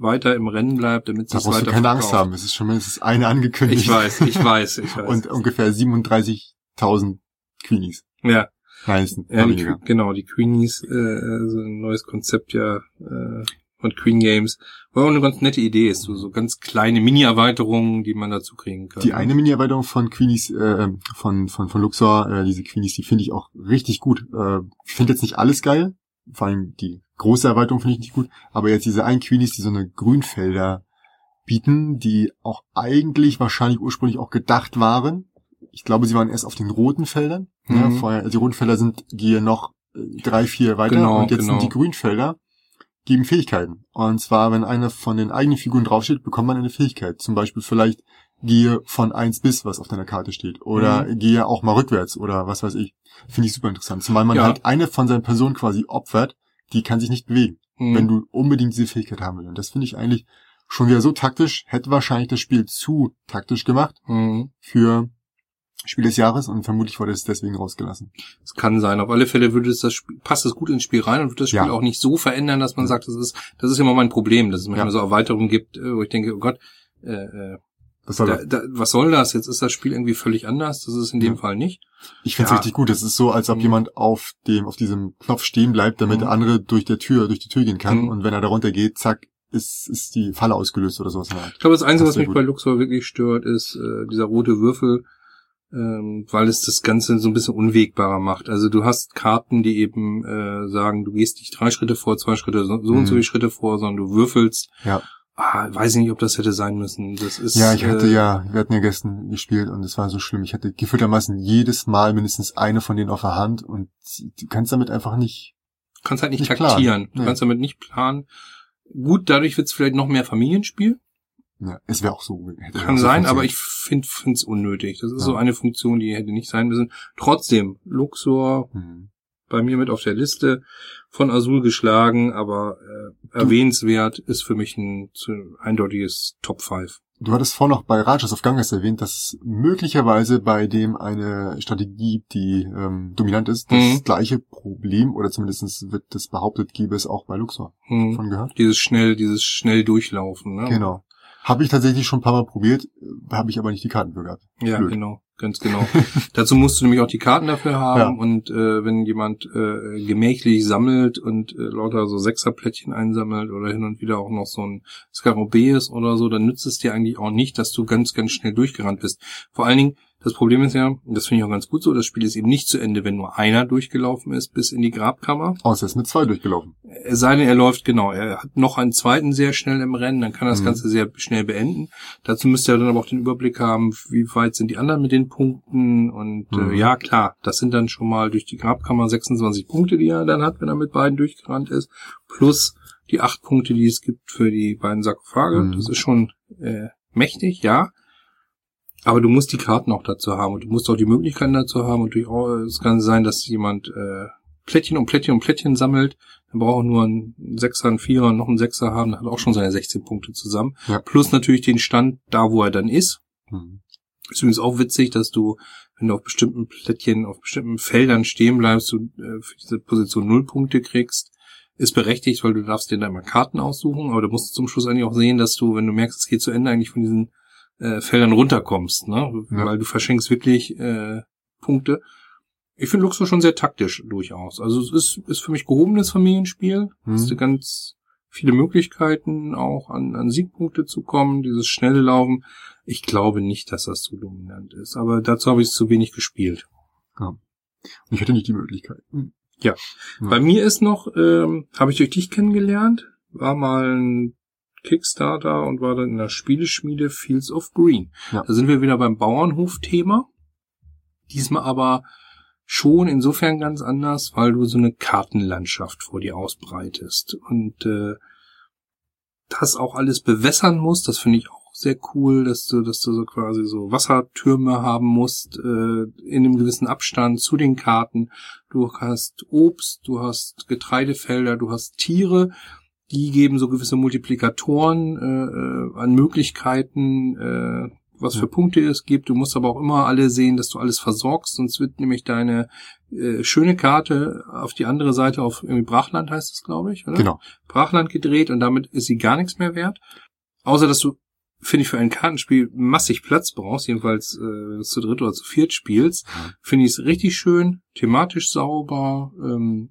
weiter im Rennen bleibt, damit es weiter du keine Angst haben, es ist schon mindestens eine angekündigt. Ich weiß, ich weiß, ich weiß. Und ungefähr 37.000 Queenies. Ja. Meisten, ja, die, genau, die Queenies, äh, so ein neues Konzept ja äh, von Queen Games, wo auch eine ganz nette Idee ist, so, so ganz kleine Mini-Erweiterungen, die man dazu kriegen kann. Die eine Mini-Erweiterung von Queenies, äh, von, von, von Luxor, äh, diese Queenies, die finde ich auch richtig gut. Äh, ich finde jetzt nicht alles geil, vor allem die große Erweiterung finde ich nicht gut, aber jetzt diese ein Queenies, die so eine Grünfelder bieten, die auch eigentlich wahrscheinlich ursprünglich auch gedacht waren. Ich glaube, sie waren erst auf den roten Feldern. Mhm. Ja, vorher, die roten Felder sind, gehe noch äh, drei, vier weiter genau, und jetzt genau. sind die Grünfelder geben Fähigkeiten. Und zwar, wenn eine von den eigenen Figuren draufsteht, bekommt man eine Fähigkeit. Zum Beispiel vielleicht gehe von eins bis, was auf deiner Karte steht. Oder mhm. gehe auch mal rückwärts oder was weiß ich. Finde ich super interessant. Zumal man ja. halt eine von seinen Personen quasi opfert, die kann sich nicht bewegen, mhm. wenn du unbedingt diese Fähigkeit haben willst. Und das finde ich eigentlich schon wieder so taktisch, hätte wahrscheinlich das Spiel zu taktisch gemacht mhm. für Spiel des Jahres und vermutlich wurde es deswegen rausgelassen. Es kann sein. Auf alle Fälle würde es das Spiel, passt es gut ins Spiel rein und wird das Spiel ja. auch nicht so verändern, dass man sagt, das ist, das ist immer mein Problem, dass es manchmal ja. so Erweiterungen gibt, äh, wo ich denke, oh Gott, äh, äh, was soll, da, da, was soll das? Jetzt ist das Spiel irgendwie völlig anders. Das ist in dem ja. Fall nicht. Ich finde es ja. richtig gut. Es ist so, als ob mhm. jemand auf dem, auf diesem Knopf stehen bleibt, damit mhm. der andere durch der Tür, durch die Tür gehen kann. Mhm. Und wenn er darunter geht, zack, ist, ist die Falle ausgelöst oder sowas. Ich glaube, das Einzige, was mich gut. bei Luxor wirklich stört, ist äh, dieser rote Würfel, ähm, weil es das Ganze so ein bisschen unwegbarer macht. Also du hast Karten, die eben äh, sagen, du gehst nicht drei Schritte vor, zwei Schritte, so, so und so mhm. viele Schritte vor, sondern du würfelst. Ja ah, weiß ich nicht, ob das hätte sein müssen. Das ist, ja, ich hatte äh, ja, wir hatten ja gestern gespielt und es war so schlimm. Ich hatte gefühltermaßen jedes Mal mindestens eine von denen auf der Hand und du kannst damit einfach nicht. Du kannst halt nicht, nicht taktieren. Planen. Du nee. kannst damit nicht planen. Gut, dadurch wird es vielleicht noch mehr Familienspiel. Ja, es wäre auch so. Kann so sein, aber ich finde es unnötig. Das ist ja. so eine Funktion, die hätte nicht sein müssen. Trotzdem, Luxor, mhm bei mir mit auf der Liste von Azul geschlagen, aber äh, erwähnenswert ist für mich ein zu, eindeutiges Top 5. Du hattest vorhin noch bei Rajas of Ganges erwähnt, dass es möglicherweise bei dem eine Strategie, die ähm, dominant ist, das mhm. gleiche Problem, oder zumindest wird das behauptet, gäbe es auch bei Luxor. Mhm. Von gehört? Dieses schnell, dieses schnell durchlaufen, ne? Genau. Habe ich tatsächlich schon ein paar Mal probiert, habe ich aber nicht die Karten für gehabt. Ja, Blöd. genau. Ganz genau. Dazu musst du nämlich auch die Karten dafür haben ja. und äh, wenn jemand äh, gemächlich sammelt und äh, lauter so Sechserplättchen einsammelt oder hin und wieder auch noch so ein Skarabäus oder so, dann nützt es dir eigentlich auch nicht, dass du ganz, ganz schnell durchgerannt bist. Vor allen Dingen, das Problem ist ja, und das finde ich auch ganz gut so, das Spiel ist eben nicht zu Ende, wenn nur einer durchgelaufen ist bis in die Grabkammer. Außer er ist mit zwei durchgelaufen. Es sei denn, er läuft, genau, er hat noch einen zweiten sehr schnell im Rennen, dann kann er das mhm. Ganze sehr schnell beenden. Dazu müsste er dann aber auch den Überblick haben, wie weit sind die anderen mit den Punkten und äh, mhm. äh, ja, klar, das sind dann schon mal durch die Grabkammer 26 Punkte, die er dann hat, wenn er mit beiden durchgerannt ist, plus die acht Punkte, die es gibt für die beiden Sarkophage. Mhm. Das ist schon äh, mächtig, ja. Aber du musst die Karten auch dazu haben und du musst auch die Möglichkeiten dazu haben und auch, es kann sein, dass jemand äh, Plättchen und Plättchen und Plättchen sammelt, dann braucht nur ein Sechser, ein Vierer, noch ein Sechser haben, dann hat auch schon seine 16 Punkte zusammen. Ja. Plus natürlich den Stand da, wo er dann ist. Mhm. Ist übrigens auch witzig, dass du, wenn du auf bestimmten Plättchen, auf bestimmten Feldern stehen bleibst, du äh, für diese Position null Punkte kriegst. Ist berechtigt, weil du darfst dir da immer Karten aussuchen, aber du musst zum Schluss eigentlich auch sehen, dass du, wenn du merkst, es geht zu Ende, eigentlich von diesen äh, Feldern runterkommst, ne? Ja. Weil du verschenkst wirklich äh, Punkte. Ich finde Luxor schon sehr taktisch durchaus. Also es ist, ist für mich gehobenes Familienspiel. Mhm. Hast du ganz viele Möglichkeiten, auch an, an Siegpunkte zu kommen, dieses schnelle Laufen. Ich glaube nicht, dass das so dominant ist, aber dazu habe ich es zu wenig gespielt. Ja. Ich hätte nicht die Möglichkeit. Mhm. Ja. ja. Bei mir ist noch, ähm, habe ich durch dich kennengelernt, war mal ein Kickstarter und war dann in der Spieleschmiede Fields of Green. Ja. Da sind wir wieder beim Bauernhof-Thema. Diesmal aber schon insofern ganz anders, weil du so eine Kartenlandschaft vor dir ausbreitest und äh, das auch alles bewässern musst. Das finde ich auch sehr cool, dass du, dass du so quasi so Wassertürme haben musst äh, in einem gewissen Abstand zu den Karten. Du hast Obst, du hast Getreidefelder, du hast Tiere. Die geben so gewisse Multiplikatoren äh, äh an Möglichkeiten, äh, was für Punkte es gibt. Du musst aber auch immer alle sehen, dass du alles versorgst, sonst wird nämlich deine äh, schöne Karte auf die andere Seite auf irgendwie Brachland heißt es, glaube ich, oder? Genau. Brachland gedreht und damit ist sie gar nichts mehr wert. Außer dass du, finde ich, für ein Kartenspiel massig Platz brauchst, jedenfalls äh, zu dritt oder zu viert spielst, mhm. finde ich es richtig schön, thematisch sauber, ähm,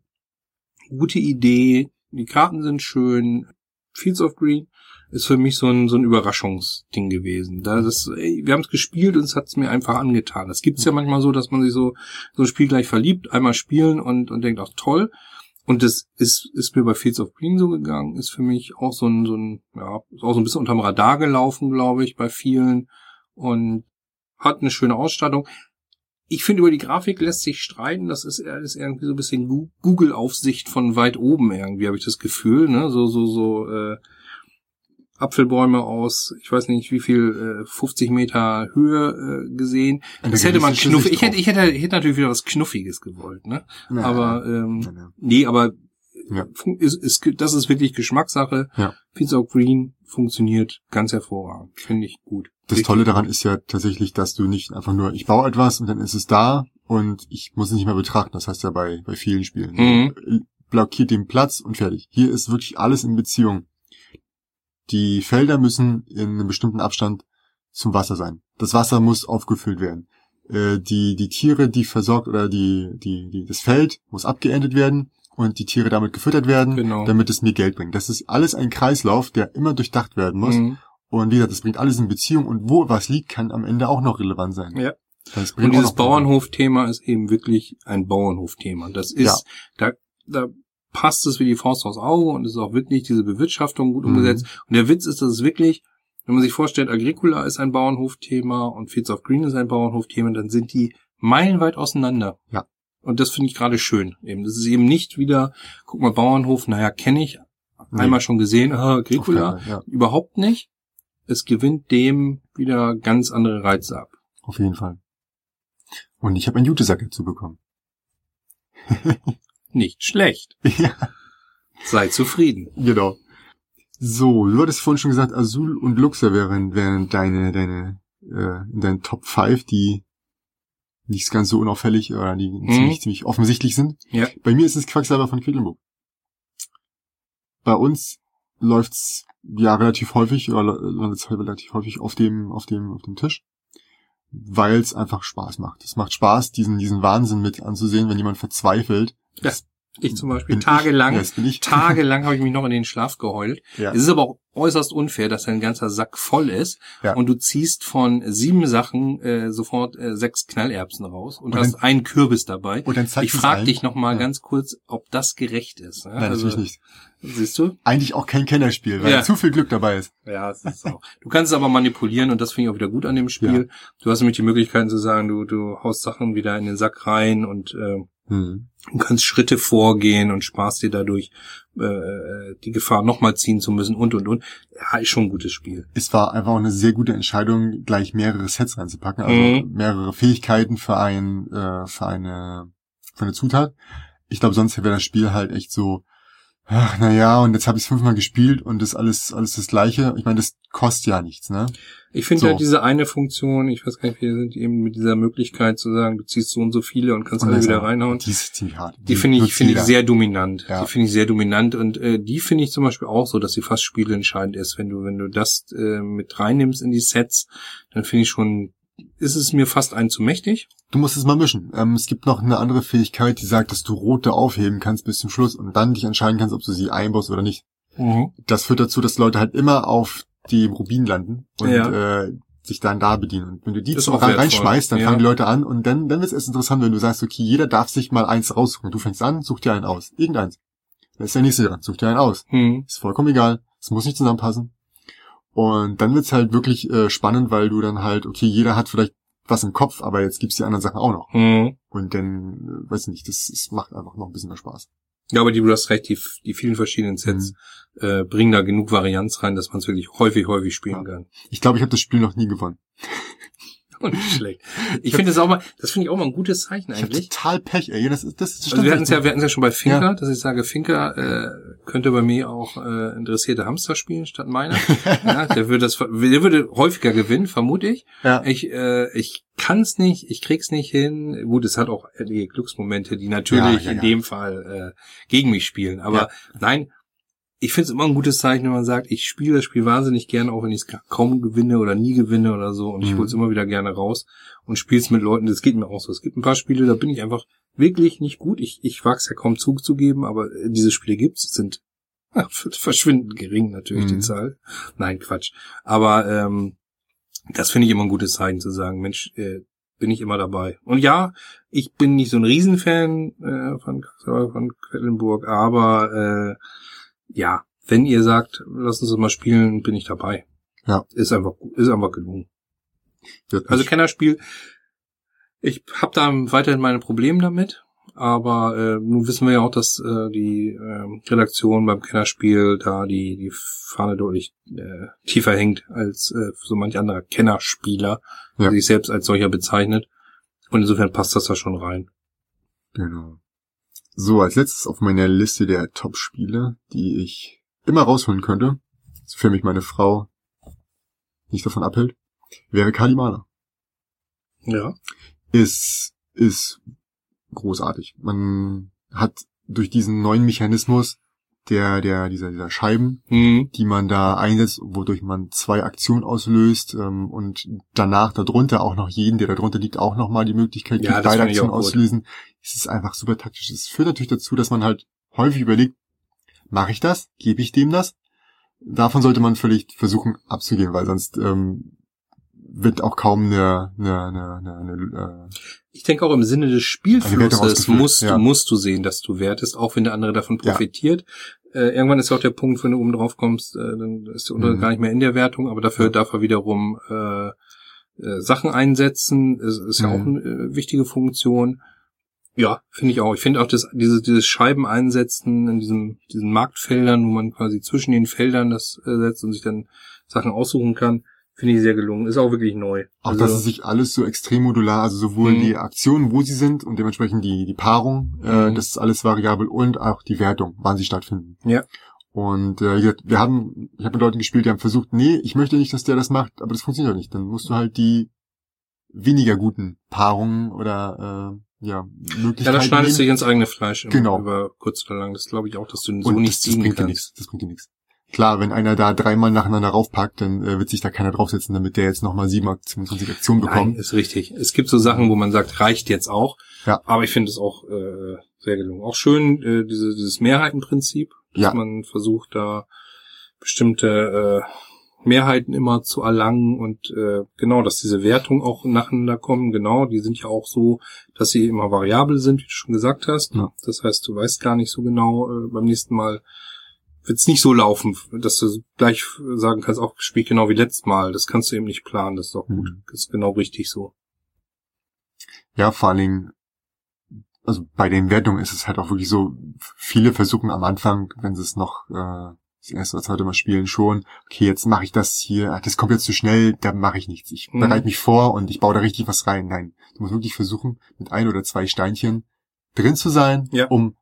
gute Idee, die Karten sind schön, Fields of Green ist für mich so ein, so ein Überraschungsding gewesen. Da das, ey, wir haben es gespielt und es hat es mir einfach angetan. Das gibt's ja manchmal so, dass man sich so so ein Spiel gleich verliebt, einmal spielen und, und denkt, ach toll. Und das ist, ist mir bei Fields of Green so gegangen, ist für mich auch so ein, so ein, ja, ist auch so ein bisschen unterm Radar gelaufen, glaube ich, bei vielen. Und hat eine schöne Ausstattung. Ich finde, über die Grafik lässt sich streiten. Das ist, ist irgendwie so ein bisschen Google-Aufsicht von weit oben irgendwie, habe ich das Gefühl. Ne? So, so, so, äh, Apfelbäume aus, ich weiß nicht wie viel, äh, 50 Meter Höhe äh, gesehen. Das hätte man knuffig. Ich hätte, ich hätte, ich hätte natürlich wieder was Knuffiges gewollt, ne? Naja, aber ähm, naja. nee, aber ja. ist, ist, das ist wirklich Geschmackssache. Ja. Pizza Green funktioniert ganz hervorragend. Finde ich gut. Das Richtig Tolle daran ist ja tatsächlich, dass du nicht einfach nur, ich baue etwas und dann ist es da und ich muss es nicht mehr betrachten. Das heißt ja bei, bei vielen Spielen. Mhm. Blockiert den Platz und fertig. Hier ist wirklich alles in Beziehung. Die Felder müssen in einem bestimmten Abstand zum Wasser sein. Das Wasser muss aufgefüllt werden. Äh, die, die Tiere, die versorgt oder die, die, die, das Feld muss abgeendet werden und die Tiere damit gefüttert werden, genau. damit es mir Geld bringt. Das ist alles ein Kreislauf, der immer durchdacht werden muss. Mhm. Und wie gesagt, das bringt alles in Beziehung und wo was liegt, kann am Ende auch noch relevant sein. Ja. Und dieses Bauernhofthema ist eben wirklich ein Bauernhofthema. Das ist, ja. da, da passt es wie die Faust aufs Auge und es ist auch wirklich diese Bewirtschaftung gut mhm. umgesetzt. Und der Witz ist, dass es wirklich, wenn man sich vorstellt, Agricola ist ein Bauernhofthema und Fields of Green ist ein Bauernhofthema, dann sind die meilenweit auseinander. Ja. Und das finde ich gerade schön. Eben, das ist eben nicht wieder, guck mal, Bauernhof, naja, kenne ich, nee. einmal schon gesehen, ah, Agricola, ja. überhaupt nicht. Es gewinnt dem wieder ganz andere Reize ab. Auf jeden Fall. Und ich habe einen Jutesack dazu bekommen. nicht schlecht. Ja. Sei zufrieden. Genau. So, du hattest vorhin schon gesagt, Azul und Luxor wären, wären deine, deine, äh, in deinen Top 5, die nicht ganz so unauffällig oder die mhm. ziemlich, ziemlich offensichtlich sind. Ja. Bei mir ist es Quacksalber von Quedlinburg. Bei uns läuft's ja relativ häufig oder landet relativ häufig auf dem, auf dem, auf dem Tisch. Weil es einfach Spaß macht. Es macht Spaß, diesen, diesen Wahnsinn mit anzusehen, wenn jemand verzweifelt. Ja. Ich zum Beispiel tagelang, ja, tagelang habe ich mich noch in den Schlaf geheult. Ja. Es ist aber auch äußerst unfair, dass dein ganzer Sack voll ist ja. und du ziehst von sieben Sachen äh, sofort äh, sechs Knallerbsen raus und, und hast dann, einen Kürbis dabei. Und dann ich frage dich noch mal ja. ganz kurz, ob das gerecht ist. Ja? Nein, also, natürlich nicht. Siehst du? Eigentlich auch kein Kennerspiel, weil zu viel Glück dabei ist. Ja, das ist auch. Du kannst es aber manipulieren und das finde ich auch wieder gut an dem Spiel. Du hast nämlich die Möglichkeiten zu sagen, du, du haust Sachen wieder in den Sack rein und äh, hm. Du kannst Schritte vorgehen und sparst dir dadurch äh, die Gefahr, nochmal ziehen zu müssen und und und. Ja, ist schon ein gutes Spiel. Es war einfach auch eine sehr gute Entscheidung, gleich mehrere Sets reinzupacken, also mhm. mehrere Fähigkeiten für ein äh, für eine für eine Zutat. Ich glaube, sonst wäre das Spiel halt echt so ach, na ja, und jetzt habe ich es fünfmal gespielt und das alles alles das gleiche. Ich meine, das kostet ja nichts, ne? Ich finde so. ja diese eine Funktion, ich weiß gar nicht, wie sind eben mit dieser Möglichkeit zu sagen, du ziehst so und so viele und kannst und alle wieder reinhauen. Die ist ziemlich hart. Die, die finde ich finde ich sehr dominant. Ja. Die finde ich sehr dominant und äh, die finde ich zum Beispiel auch so, dass sie fast spielentscheidend ist. Wenn du wenn du das äh, mit reinnimmst in die Sets, dann finde ich schon ist es mir fast ein zu mächtig. Du musst es mal mischen. Ähm, es gibt noch eine andere Fähigkeit, die sagt, dass du rote aufheben kannst bis zum Schluss und dann dich entscheiden kannst, ob du sie einbaust oder nicht. Mhm. Das führt dazu, dass Leute halt immer auf die Rubin landen und ja. äh, sich dann da bedienen. Und wenn du die zum rein, reinschmeißt, dann ja. fangen die Leute an und dann, dann wird es erst interessant, wenn du sagst, okay, jeder darf sich mal eins raussuchen. Du fängst an, such dir einen aus. Irgendeins. Dann ist der nächste dran, such dir einen aus. Mhm. Ist vollkommen egal. Es muss nicht zusammenpassen. Und dann wird's halt wirklich äh, spannend, weil du dann halt, okay, jeder hat vielleicht was im Kopf, aber jetzt gibt's die anderen Sachen auch noch. Mhm. Und dann, äh, weiß ich nicht, das, das macht einfach noch ein bisschen mehr Spaß. Ja, aber die, du hast recht, die, die vielen verschiedenen Sets äh, bringen da genug Varianz rein, dass man es wirklich häufig, häufig spielen Ja. kann. Ich glaube, ich habe das Spiel noch nie gewonnen. Und nicht schlecht. Ich finde das auch mal, das finde ich auch mal ein gutes Zeichen Ich eigentlich. total Pech, ey. Das, ist- das, das Also wir hatten es ja, wir hatten ja schon bei Finker, Ja. dass ich sage, Finker äh, könnte bei mir auch äh, interessierte Hamster spielen statt meiner. ja, der würde das, der würde häufiger gewinnen, vermute ich. ja. Ich, äh, ich kann es nicht, ich krieg's nicht hin. Gut, es hat auch einige Glücksmomente, die natürlich Ja, ja, in dem Fall äh, gegen mich spielen. Aber nein, ich finde es immer ein gutes Zeichen, wenn man sagt, ich spiele das Spiel wahnsinnig gerne, auch wenn ich es kaum gewinne oder nie gewinne oder so. Und ich Mhm. hol's immer wieder gerne raus und spiele es mit Leuten. Das geht mir auch so. Es gibt ein paar Spiele, da bin ich einfach wirklich nicht gut. Ich, ich wag's ja kaum zuzugeben, aber äh, diese Spiele gibt's, Es sind ja, verschwindend gering natürlich die Mhm. Zahl. Nein, Quatsch. Aber ähm, das finde ich immer ein gutes Zeichen zu sagen, Mensch, äh, bin ich immer dabei. Und ja, ich bin nicht so ein Riesenfan äh, von, von Quedlinburg, aber äh, ja, wenn ihr sagt, lass uns das mal spielen, bin ich dabei. Ja. Ist einfach, ist einfach gelungen. Wird Also Kennerspiel, ich habe da weiterhin meine Probleme damit, aber äh, nun wissen wir ja auch, dass äh, die ähm, Redaktion beim Kennerspiel da die die Fahne deutlich äh, tiefer hängt als äh, so manch anderer Kennerspieler, Ja. der sich selbst als solcher bezeichnet. Und insofern passt das da schon rein. Genau. So, als letztes auf meiner Liste der Top-Spiele, die ich immer rausholen könnte, sofern mich meine Frau nicht davon abhält, wäre Kalimana. Ja. Ist, ist großartig. Man hat durch diesen neuen Mechanismus der, der, dieser, dieser Scheiben, Mhm. die man da einsetzt, wodurch man zwei Aktionen auslöst ähm, und danach darunter auch noch jeden, der darunter liegt, auch nochmal die Möglichkeit Ja, gibt, beide Aktionen auslösen. Es ist einfach super taktisch. Es führt natürlich dazu, dass man halt häufig überlegt, mache ich das? Gebe ich dem das? Davon sollte man völlig versuchen abzugehen, weil sonst ähm, wird auch kaum eine, eine, eine, eine, äh, Ich denke auch im Sinne des Spielflusses musst, ja. musst du sehen, dass du wertest, auch wenn der andere davon Ja. profitiert. Äh, irgendwann ist auch der Punkt, wenn du oben drauf kommst, äh, dann ist der untere Mhm. gar nicht mehr in der Wertung, aber dafür Ja. darf er wiederum äh, äh, Sachen einsetzen. Ist, ist ja Mhm. auch eine äh, wichtige Funktion. Ja, finde ich auch. Ich finde auch das, diese, dieses Scheiben einsetzen in diesem, diesen Marktfeldern, wo man quasi zwischen den Feldern das äh, setzt und sich dann Sachen aussuchen kann, finde ich sehr gelungen. Ist auch wirklich neu. Auch Also- dass es sich alles so extrem modular, also sowohl Mhm. die Aktionen, wo sie sind und dementsprechend die, die Paarung, äh, Mhm. das ist alles variabel und auch die Wertung, wann sie stattfinden. Ja. Und äh, wie gesagt, wir haben, ich habe mit Leuten gespielt, die haben versucht, nee, ich möchte nicht, dass der das macht, aber das funktioniert doch nicht. Dann musst du halt die weniger guten Paarungen oder äh, ja, Möglichkeiten Ja, da schneidest du nehmen. dich ins eigene Fleisch Genau. über kurz oder lang. Das glaube ich auch, dass du so und nicht das, das bringt dir nichts. Das bringt dir nichts. Klar, wenn einer da dreimal nacheinander raufpackt, dann äh, wird sich da keiner draufsetzen, damit der jetzt nochmal 27 Aktionen Nein, bekommt. ist richtig. Es gibt so Sachen, wo man sagt, reicht jetzt auch. Ja. Aber ich finde es auch äh, sehr gelungen. Auch schön äh, diese, dieses Mehrheitenprinzip, dass Ja. man versucht, da bestimmte äh, Mehrheiten immer zu erlangen und äh, genau, dass diese Wertungen auch nacheinander kommen. Genau, die sind ja auch so, dass sie immer variabel sind, wie du schon gesagt hast. Ja. Das heißt, du weißt gar nicht so genau äh, beim nächsten Mal wird es nicht so laufen, dass du gleich sagen kannst, auch spielt genau wie letztes Mal. Das kannst du eben nicht planen. Das ist auch gut. Mhm. Das ist genau richtig so. Ja, vor allen Dingen, also bei den Wertungen ist es halt auch wirklich so, viele versuchen am Anfang, wenn sie es noch äh, das erste oder zweite Mal spielen, schon, okay, jetzt mache ich das hier, ah, das kommt jetzt zu schnell, da mache ich nichts. Ich Mhm. bereite mich vor und ich baue da richtig was rein. Nein, du musst wirklich versuchen, mit ein oder zwei Steinchen drin zu sein, Ja. um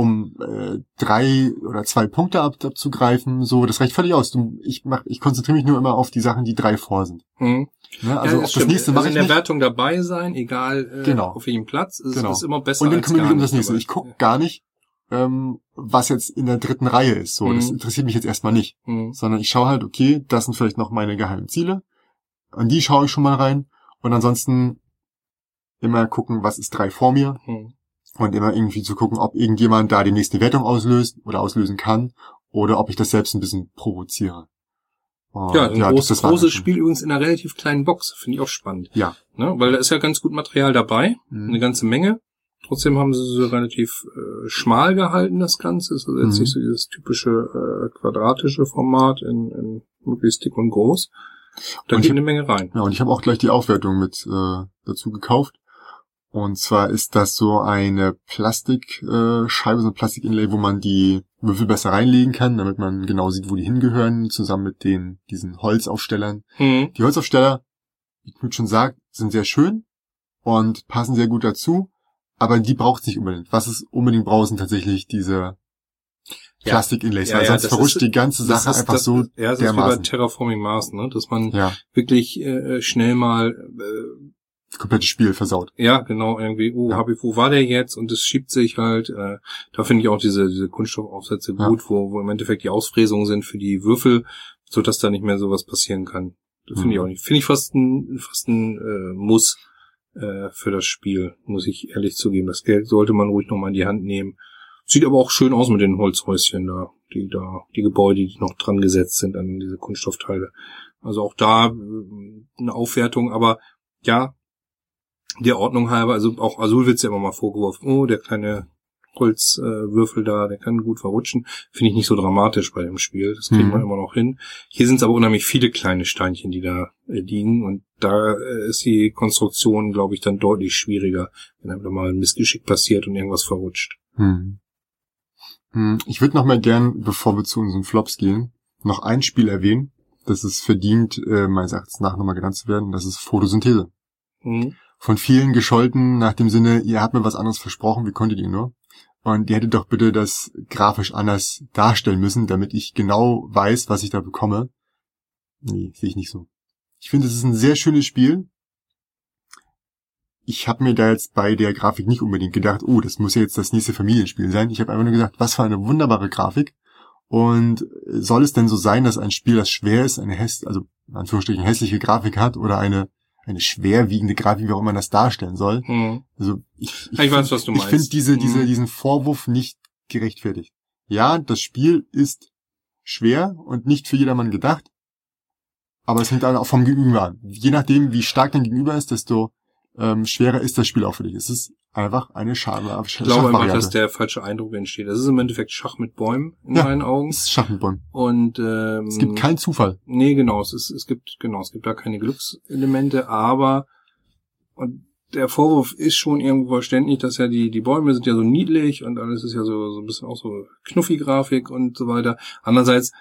um äh, drei oder zwei Punkte ab, abzugreifen. So, das reicht völlig aus. Du, ich mach, ich konzentriere mich nur immer auf die Sachen, die drei vor sind. Mhm. Ne? Also ja, das stimmt. nächste also mache in ich der nicht. Wertung dabei sein, egal äh, Genau. auf welchem Platz, ist, Genau. ist immer besser Und dann kümmere ich mich um das nächste. Ich gucke gar nicht, ähm, was jetzt in der dritten Reihe ist. So, das Mhm. interessiert mich jetzt erstmal nicht. Mhm. Sondern ich schaue halt, okay, das sind vielleicht noch meine geheimen Ziele. An die schaue ich schon mal rein. Und ansonsten immer gucken, was ist drei vor mir. Mhm. Und immer irgendwie zu gucken, ob irgendjemand da die nächste Wertung auslöst oder auslösen kann. Oder ob ich das selbst ein bisschen provoziere. Und Ja, ein das- groß, das war großes Spiel übrigens in einer relativ kleinen Box. Finde ich auch spannend. Ja. Ne? Weil da ist ja ganz gut Material dabei. Mhm. Eine ganze Menge. Trotzdem haben sie so relativ äh, schmal gehalten, das Ganze. Ist also jetzt Mhm. nicht so dieses typische äh, quadratische Format in, in möglichst dick und groß. Da Und geht ich- eine Menge rein. Ja, und ich habe auch gleich die Aufwertung mit äh, dazu gekauft. Und zwar ist das so eine Plastikscheibe, äh, Scheibe, so ein Plastikinlay, wo man die Würfel besser reinlegen kann, damit man genau sieht, wo die hingehören, zusammen mit den diesen Holzaufstellern. Hm. Die Holzaufsteller, wie Knut schon sagt, sind sehr schön und passen sehr gut dazu, aber die braucht es nicht unbedingt. Was es unbedingt braucht, sind tatsächlich diese Ja. Plastik-Inlays, Ja, weil ja, sonst verrutscht ist- die ganze Sache ist- einfach das, so Ja, das ist wie bei dermaßen. Terraforming Mars, ne? Dass man Ja, wirklich äh, schnell mal äh, komplette Spiel versaut. Ja, genau, irgendwie, oh, Ja. hab ich, wo war der jetzt? Und es schiebt sich halt, äh, da finde ich auch diese, diese Kunststoffaufsätze Ja. gut, wo, wo im Endeffekt die Ausfräsungen sind für die Würfel, so dass da nicht mehr sowas passieren kann. Das finde ich Mhm. auch nicht. Finde ich fast ein, fast ein äh, Muss äh, für das Spiel, muss ich ehrlich zugeben. Das Geld sollte man ruhig nochmal in die Hand nehmen. Sieht aber auch schön aus mit den Holzhäuschen da, die da, die Gebäude, die noch dran gesetzt sind an diese Kunststoffteile. Also auch da äh, eine Aufwertung, aber ja, der Ordnung halber, also auch Azul wird's ja immer mal vorgeworfen, oh, der kleine Holzwürfel äh, da, der kann gut verrutschen. Finde ich nicht so dramatisch bei dem Spiel. Das kriegt Mhm. man immer noch hin. Hier sind es aber unheimlich viele kleine Steinchen, die da äh, liegen. Und da äh, ist die Konstruktion, glaube ich, dann deutlich schwieriger, wenn einem da mal ein Missgeschick passiert und irgendwas verrutscht. Hm. Hm, Ich würde noch mal gern, bevor wir zu unseren Flops gehen, noch ein Spiel erwähnen, das es verdient, äh, meines Erachtens nach nochmal genannt zu werden. Das ist Photosynthese. Mhm. Von vielen gescholten nach dem Sinne, ihr habt mir was anderes versprochen, wie konntet ihr nur? Und ihr hättet doch bitte das grafisch anders darstellen müssen, damit ich genau weiß, was ich da bekomme. Nee, sehe ich nicht so. Ich finde, es ist ein sehr schönes Spiel. Ich habe mir da jetzt bei der Grafik nicht unbedingt gedacht, oh, das muss ja jetzt das nächste Familienspiel sein. Ich habe einfach nur gesagt, was für eine wunderbare Grafik. Und soll es denn so sein, dass ein Spiel, das schwer ist, eine häss also in Anführungsstrichen hässliche Grafik hat oder eine eine schwerwiegende Grafik, wie auch immer man das darstellen soll? Mhm. Also ich, Ich weiß, was du Ich meinst. finde diese, diese, Mhm. diesen Vorwurf nicht gerechtfertigt. Ja, das Spiel ist schwer und nicht für jedermann gedacht, aber es hängt auch vom Gegenüber an. Je nachdem, wie stark dein Gegenüber ist, desto ähm, schwerer ist das Spiel auch für dich. Es ist einfach eine Schach Ich glaube einfach, dass der falsche Eindruck entsteht. Das ist im Endeffekt Schach mit Bäumen in Ja. meinen Augen. Es ist Schach mit Bäumen. Und ähm, Es gibt keinen Zufall. Nee, genau, es, ist, es gibt, genau, es gibt da keine Glückselemente, aber und der Vorwurf ist schon irgendwo verständlich, dass ja die, die Bäume sind ja so niedlich und alles ist ja so, so ein bisschen auch so Knuffi-Grafik und so weiter. Andererseits,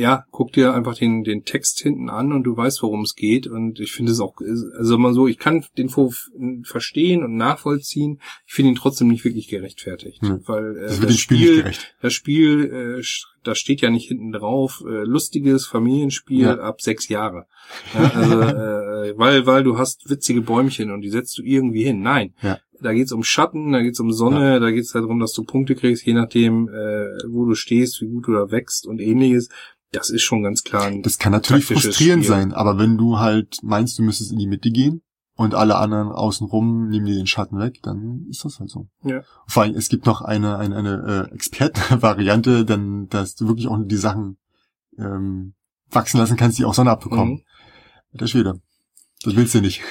ja, guck dir einfach den, den Text hinten an und du weißt, worum es geht. Und ich finde es auch, also mal so, ich kann den Vorwurf verstehen und nachvollziehen. Ich finde ihn trotzdem nicht wirklich gerechtfertigt. Hm. Weil äh, Das dem Spiel das Spiel, äh, da steht ja nicht hinten drauf, äh, lustiges Familienspiel Ja. ab sechs Jahre. Ja, also, äh, weil, weil du hast witzige Bäumchen und die setzt du irgendwie hin. Nein. Ja. Da geht's um Schatten, da geht's um Sonne, da geht's darum, dass du Punkte kriegst, je nachdem, äh, wo du stehst, wie gut du da wächst und ähnliches. Das ist schon ganz klar ein Das kann natürlich frustrierend Spiel. sein, aber wenn du halt meinst, du müsstest in die Mitte gehen und alle anderen außenrum nehmen dir den Schatten weg, dann ist das halt so. Ja. Vor allem, es gibt noch eine, eine, eine äh, Expertenvariante, dann, dass du wirklich auch die Sachen ähm, wachsen lassen kannst, die auch Sonne abbekommen. Mhm. Der Schwede. Das willst du nicht.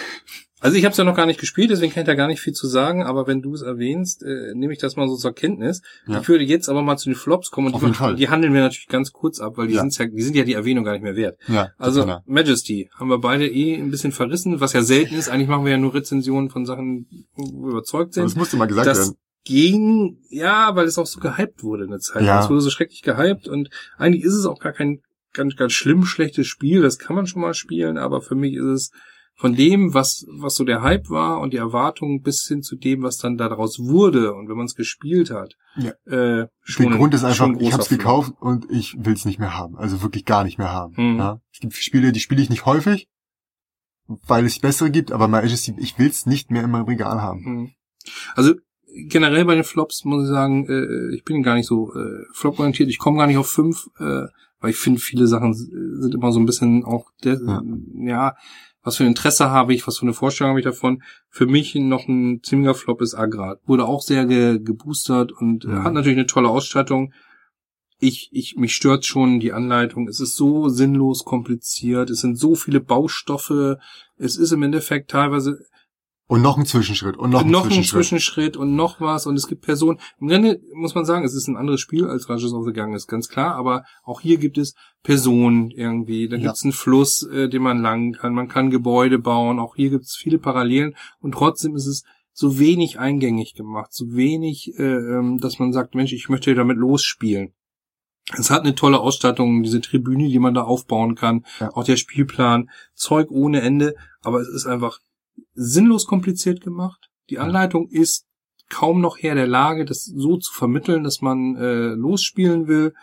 Also ich habe es ja noch gar nicht gespielt, deswegen kann ich da gar nicht viel zu sagen, aber wenn du es erwähnst, äh, nehme ich das mal so zur Kenntnis. Ja. Ich würde jetzt aber mal zu den Flops kommen und Auf die, jeden Fall. die handeln wir natürlich ganz kurz ab, weil die, Ja. ja, die sind ja die Erwähnung gar nicht mehr wert. Ja, Also. Majesty haben wir beide eh ein bisschen verrissen, was ja selten ist. Eigentlich machen wir ja nur Rezensionen von Sachen, wo wir überzeugt Aber das sind. musste mal gesagt Das werden. ging, ja, weil es auch so gehypt wurde eine Zeit. Ja. Es wurde so schrecklich gehypt und eigentlich ist es auch gar kein ganz, ganz schlimm schlechtes Spiel. Das kann man schon mal spielen, aber für mich ist es von dem, was, was so der Hype war und die Erwartungen bis hin zu dem, was dann daraus wurde und wenn man es gespielt hat, Ja. äh, schon Der Grund ist einfach, ein ich habe es gekauft und ich will es nicht mehr haben. Also wirklich gar nicht mehr haben. Hm. Ja? Es gibt Spiele, die spiele ich nicht häufig, weil es bessere gibt, aber Majesty, ich will es nicht mehr in meinem Regal haben. Mhm. Also generell bei den Flops muss ich sagen, äh, ich bin gar nicht so äh, flop-orientiert. Ich komme gar nicht auf fünf, äh, weil ich finde, viele Sachen sind immer so ein bisschen auch, der, Ja. ja. Was für ein Interesse habe ich, was für eine Vorstellung habe ich davon. Für mich noch ein ziemlicher Flop ist Agrat. Wurde auch sehr ge geboostert und äh, Mhm. hat natürlich eine tolle Ausstattung. Ich, ich, mich stört schon die Anleitung. Es ist so sinnlos kompliziert. Es sind so viele Baustoffe. Es ist im Endeffekt teilweise Und noch ein Zwischenschritt und noch ein noch ein Zwischenschritt. Zwischenschritt und noch was und es gibt Personen. Im Grunde muss man sagen, es ist ein anderes Spiel als Rages of the Gang, ist ganz klar, aber auch hier gibt es Personen irgendwie, da Ja. gibt es einen Fluss, äh, den man lang kann, man kann Gebäude bauen, auch hier gibt es viele Parallelen und trotzdem ist es so wenig eingängig gemacht, so wenig, äh, ähm, dass man sagt, Mensch, ich möchte damit losspielen. Es hat eine tolle Ausstattung, diese Tribüne, die man da aufbauen kann, Ja. auch der Spielplan, Zeug ohne Ende, aber es ist einfach sinnlos kompliziert gemacht. Die Anleitung ist kaum noch her der Lage, das so zu vermitteln, dass man äh, losspielen will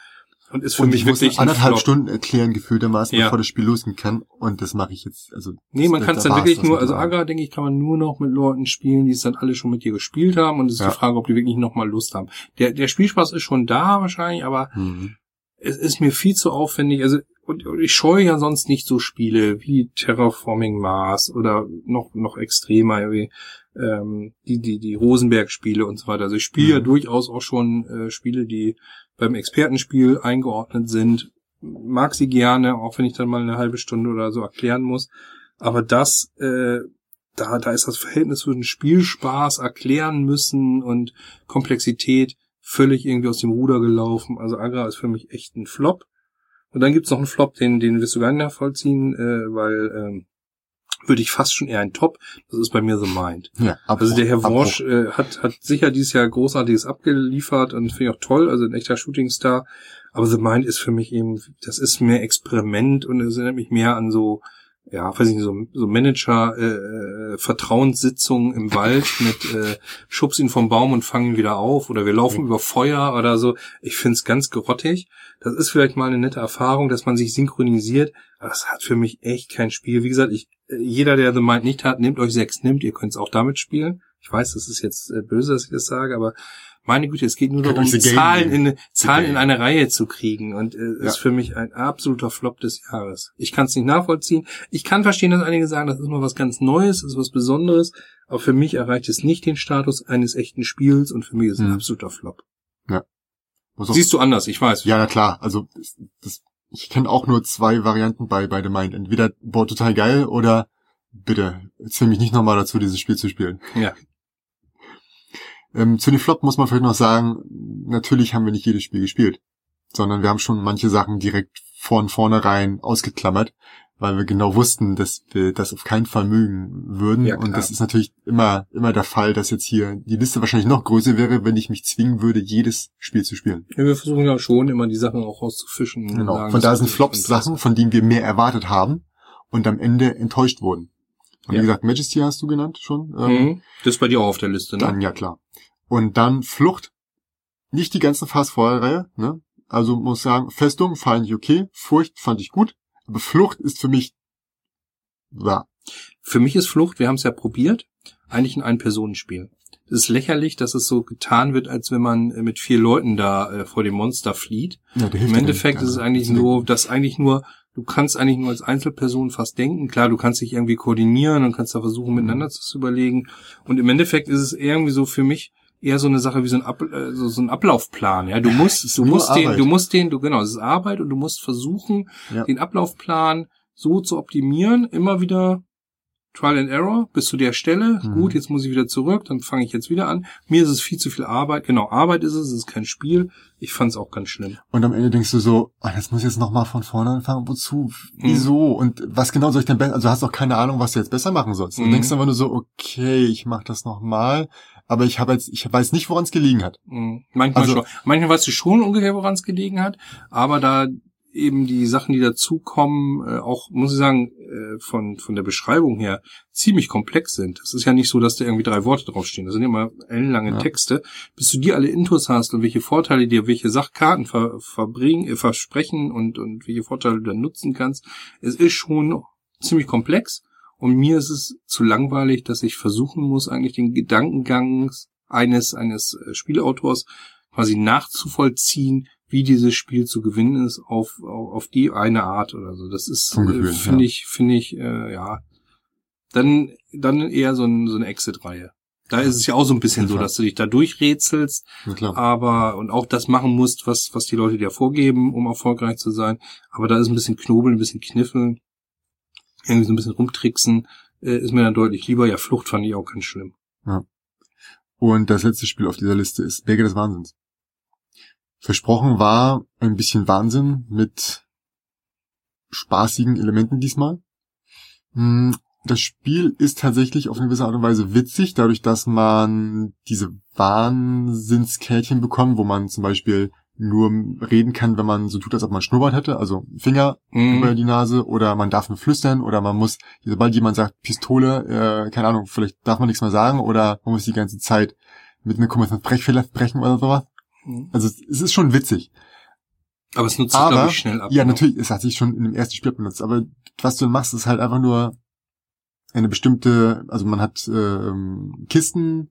und ist für und mich ich muss wirklich anderthalb Flop. Stunden erklären, gefühltermaßen, Ja. bevor das Spiel losgehen kann. Und das mache ich jetzt, also. Nee, man kann es da dann wirklich nur, also. Agra, denke ich, kann man nur noch mit Leuten spielen, die es dann alle schon mit dir gespielt haben und es ist Ja. die Frage, ob die wirklich noch mal Lust haben. Der, der Spielspaß ist schon da wahrscheinlich, aber Mhm. es ist mir viel zu aufwendig. Also und, ich scheue ja sonst nicht so Spiele wie Terraforming Mars oder noch noch extremer irgendwie ähm, die die die Rosenberg-Spiele und so weiter. Also ich spiele ja Mhm. durchaus auch schon äh, Spiele, die beim Expertenspiel eingeordnet sind. Mag sie gerne, auch wenn ich dann mal eine halbe Stunde oder so erklären muss. Aber das äh, da, da ist das Verhältnis zwischen Spielspaß, erklären müssen und Komplexität völlig irgendwie aus dem Ruder gelaufen. Also Agra ist für mich echt ein Flop. Und dann gibt's noch einen Flop, den, den wirst du gar nicht nachvollziehen, äh, weil ähm, würde ich fast schon eher ein Top. Das ist bei mir The Mind. Ja, Abbruch, Also der Herr. Worsch äh, hat, hat sicher dieses Jahr Großartiges abgeliefert und finde ich auch toll, also ein echter Shootingstar. Aber The Mind ist für mich eben, das ist mehr Experiment und es erinnert mich mehr an so, ja, weiß ich nicht, so, so Manager, äh, äh, Vertrauenssitzungen im Wald mit äh, Schubs ihn vom Baum und fangen ihn wieder auf oder wir laufen Mhm. über Feuer oder so. Ich find's ganz grottig. Das ist vielleicht mal eine nette Erfahrung, dass man sich synchronisiert, aber das hat für mich echt kein Spiel. Wie gesagt, ich, äh, jeder, der The Mind nicht hat, nehmt euch sechs, nimmt, ihr könnt's auch damit spielen. Ich weiß, das ist jetzt äh, böse, dass ich das sage, aber meine Güte, es geht nur darum, Zahlen, in. Zahlen in eine Reihe zu kriegen und äh, Ja. ist für mich ein absoluter Flop des Jahres. Ich kann es nicht nachvollziehen. Ich kann verstehen, dass einige sagen, das ist mal was ganz Neues, das ist was Besonderes, aber für mich erreicht es nicht den Status eines echten Spiels und für mich ist es ein Mhm. absoluter Flop. Muss auch- Siehst du anders, ich weiß. Ja, na klar. Also das, das, ich kenne auch nur zwei Varianten bei bei The Mind. Entweder boah, total geil oder bitte zwing mich nicht nochmal dazu, dieses Spiel zu spielen. Ja. Ähm, zu den Flop muss man vielleicht noch sagen, natürlich haben wir nicht jedes Spiel gespielt, sondern wir haben schon manche Sachen direkt von vornherein ausgeklammert, weil wir genau wussten, dass wir das auf keinen Fall mögen würden. Ja, und das ist natürlich immer, immer der Fall, dass jetzt hier die Liste wahrscheinlich noch größer wäre, wenn ich mich zwingen würde, jedes Spiel zu spielen. Ja, wir versuchen ja schon immer die Sachen auch rauszufischen. und Genau. sagen, Von da sind Flops. Sachen, von denen wir mehr erwartet haben und am Ende enttäuscht wurden. Und Ja. wie gesagt, Majesty hast du genannt schon. Ähm, Mhm. Das ist bei dir auch auf der Liste, ne? Dann ja klar. Und dann Flucht. Nicht die ganze Fast Forward Reihe, ne? Also muss sagen, Festung fand ich okay, Furcht fand ich gut, aber Flucht ist für mich ja, Für mich ist Flucht, wir haben es ja probiert, eigentlich ein Ein-Personen-Spiel. Es ist lächerlich, dass es so getan wird, als wenn man äh, mit vier Leuten da äh, vor dem Monster flieht. ja Im Endeffekt ist es gerne. eigentlich so, dass eigentlich nur, du kannst eigentlich nur als Einzelperson fast denken. Klar, du kannst dich irgendwie koordinieren und kannst da versuchen, miteinander zu überlegen. Und im Endeffekt ist es irgendwie so für mich eher so eine Sache wie so ein, Ab, äh, so, so ein Ablaufplan. Ja, du musst, du musst den, Arbeit. du musst den, du genau, es ist Arbeit und du musst versuchen, Ja. den Ablaufplan so zu optimieren, immer wieder Trial and Error bis zu der Stelle. Mhm. Gut, jetzt muss ich wieder zurück, dann fange ich jetzt wieder an. Mir ist es viel zu viel Arbeit. Genau, Arbeit ist es, es ist kein Spiel. Ich fand es auch ganz schlimm. Und am Ende denkst du so, ah, das muss ich jetzt nochmal von vorne anfangen, wozu? Wieso? Und was genau soll ich denn besser? Also hast auch keine Ahnung, was du jetzt besser machen sollst. Du Mhm. denkst einfach nur so, okay, ich mach das nochmal, aber ich habe jetzt, ich weiß nicht, woran es gelegen hat. Mhm. Manchmal Also- schon. Manchmal weißt du schon ungefähr, woran es gelegen hat, aber da eben die Sachen, die dazukommen, äh, auch, muss ich sagen, äh, von, von der Beschreibung her ziemlich komplex sind. Es ist ja nicht so, dass da irgendwie drei Worte draufstehen. Das sind immer ellenlange Ja. Texte. Bis du die alle Intos hast und welche Vorteile dir welche Sachkarten ver, verbringen, äh, versprechen und, und welche Vorteile du dann nutzen kannst. Es ist schon ziemlich komplex. Und mir ist es zu langweilig, dass ich versuchen muss, eigentlich den Gedankengang eines, eines äh, Spielautors quasi nachzuvollziehen, wie dieses Spiel zu gewinnen ist, auf, auf, die eine Art oder so. Das ist, äh, finde ja. ich, finde ich, äh, ja, dann, dann eher so, ein, so eine Exit-Reihe. Da ist es ja auch so ein bisschen so, dass du dich da durchrätselst, Ja, aber und auch das machen musst, was, was die Leute dir vorgeben, um erfolgreich zu sein. Aber da ist ein bisschen Knobeln, ein bisschen Kniffeln, irgendwie so ein bisschen rumtricksen. äh, ist mir dann deutlich lieber. Ja, Flucht fand ich auch ganz schlimm. Und das letzte Spiel auf dieser Liste ist Berge des Wahnsinns. Versprochen war ein bisschen Wahnsinn mit spaßigen Elementen diesmal. Hm, Das Spiel ist tatsächlich auf eine gewisse Art und Weise witzig, dadurch, dass man diese Wahnsinnskärtchen bekommt, wo man zum Beispiel nur reden kann, wenn man so tut, als ob man Schnurrbart hätte, also Finger Mhm. über die Nase, oder man darf nur flüstern, oder man muss, sobald jemand sagt Pistole, äh, keine Ahnung, vielleicht darf man nichts mehr sagen, oder man muss die ganze Zeit mit einem Kommentar Brechfehler brechen oder sowas. Mhm. Also es ist schon witzig. Aber es nutzt sich, Aber, glaube ich, schnell ab. ja, ne? natürlich, es hat sich schon in dem ersten Spiel benutzt, aber was du dann machst, ist halt einfach nur eine bestimmte, also man hat ähm, Kisten,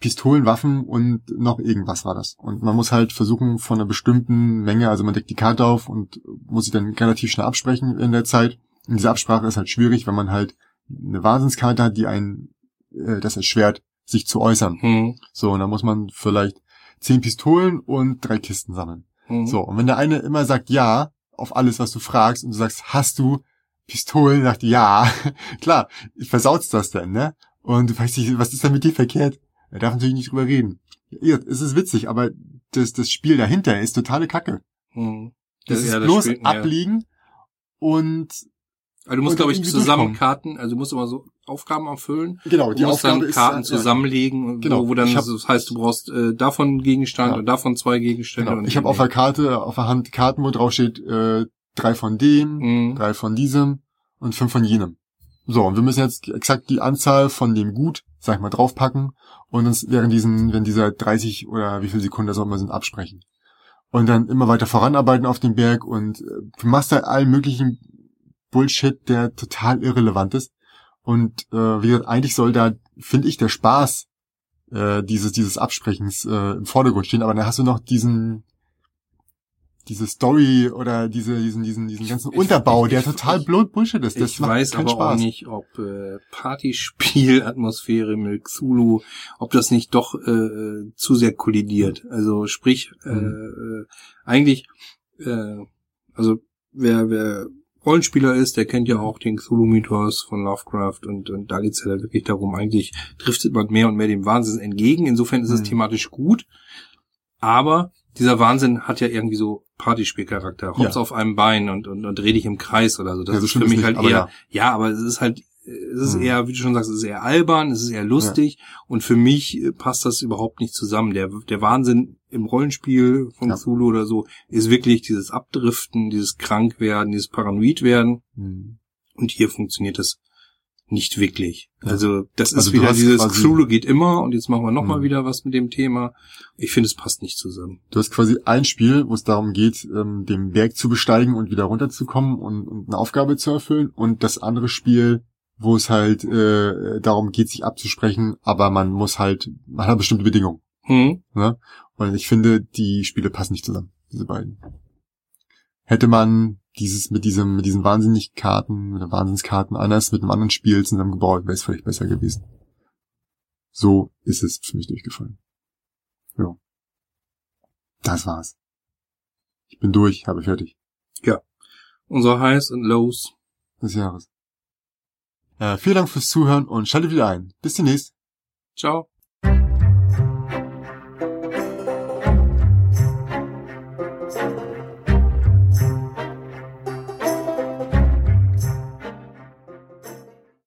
Pistolen, Waffen und noch irgendwas war das. Und man muss halt versuchen von einer bestimmten Menge, also man deckt die Karte auf und muss sich dann relativ schnell absprechen in der Zeit. Und diese Absprache ist halt schwierig, wenn man halt eine Wahnsinnskarte hat, die einen äh, das erschwert, sich zu äußern. Mhm. So, und dann muss man vielleicht zehn Pistolen und drei Kisten sammeln. Mhm. So, und wenn der eine immer sagt ja auf alles, was du fragst, und du sagst, hast du Pistolen, sagt ja, klar, versaut's das denn, ne? Und du weißt nicht, was ist denn mit dir verkehrt? Er darf natürlich nicht drüber reden. Ja, es ist witzig, aber das, das Spiel dahinter ist totale Kacke. Mhm. Das Ja, ist das bloß Spiel- ja. abliegen und Also du musst, glaube ich, zusammen. Karten, also du musst immer so Aufgaben erfüllen. genau, Du musst dann Karten zusammenlegen, Genau. wo, dann hab- das heißt, du brauchst äh, davon Gegenstand Ja. und davon zwei Gegenstände. Genau. und Ich habe auf der Karte, auf der Hand Karten, wo drauf steht, äh, drei von dem, Mhm. drei von diesem und fünf von jenem. So, und wir müssen jetzt exakt die Anzahl von dem Gut, sag ich mal, draufpacken und uns während diesen, wenn dieser 30 oder wie viele Sekunden das auch immer sind, absprechen. Und dann immer weiter voranarbeiten auf dem Berg und äh, du machst da allen möglichen Bullshit, der total irrelevant ist. Und äh, wie gesagt, eigentlich soll da, finde ich, der Spaß äh, dieses, dieses Absprechens äh, im Vordergrund stehen, aber dann hast du noch diesen diese Story oder diese, diesen, diesen, diesen ganzen Ich- Unterbau, ich- der ich- total blöd Bullshit ist. Das ich macht weiß aber Spaß. auch nicht, ob äh, Partyspielatmosphäre mit Cthulhu, ob das nicht doch äh, zu sehr kollidiert. Also sprich, äh, Mhm. äh, eigentlich, äh, also wer, wer Rollenspieler ist, der kennt ja auch den Cthulhu-Mythos von Lovecraft und, und da geht's ja wirklich darum, eigentlich driftet man mehr und mehr dem Wahnsinn entgegen. Insofern ist es Mhm. thematisch gut, aber dieser Wahnsinn hat ja irgendwie so Partyspielcharakter. Hops Ja. auf einem Bein und, und, und dreh dich im Kreis oder so. Das Ja, ist für mich halt eher, ja. ja. aber es ist halt, es ist Mhm. eher, wie du schon sagst, es ist eher albern, es ist eher lustig und für mich äh, passt das überhaupt nicht zusammen. Der, der Wahnsinn im Rollenspiel von Ja. Cthulhu oder so ist wirklich dieses Abdriften, dieses Krankwerden, dieses Paranoidwerden Hm. und hier funktioniert das nicht wirklich. Ja. Also das Also ist wieder dieses Cthulhu geht immer und jetzt machen wir nochmal Mhm. wieder was mit dem Thema. Ich finde, es passt nicht zusammen. Du hast quasi ein Spiel, wo es darum geht, ähm, den Berg zu besteigen und wieder runterzukommen und, und eine Aufgabe zu erfüllen. Und das andere Spiel, wo es halt äh, darum geht, sich abzusprechen, aber man muss halt, man hat bestimmte Bedingungen. Hm? Ne? Und ich finde, die Spiele passen nicht zusammen, diese beiden. Hätte man dieses mit diesem, mit diesen Wahnsinnigkarten, mit den Wahnsinnskarten anders mit einem anderen Spiel zusammengebaut, wäre es vielleicht besser gewesen. So ist es für mich durchgefallen. Ja. Das war's. Ich bin durch, habe fertig. Unser Highs und Lows. Des Jahres. Äh, vielen Dank fürs Zuhören und schaltet wieder ein. Bis demnächst. Ciao.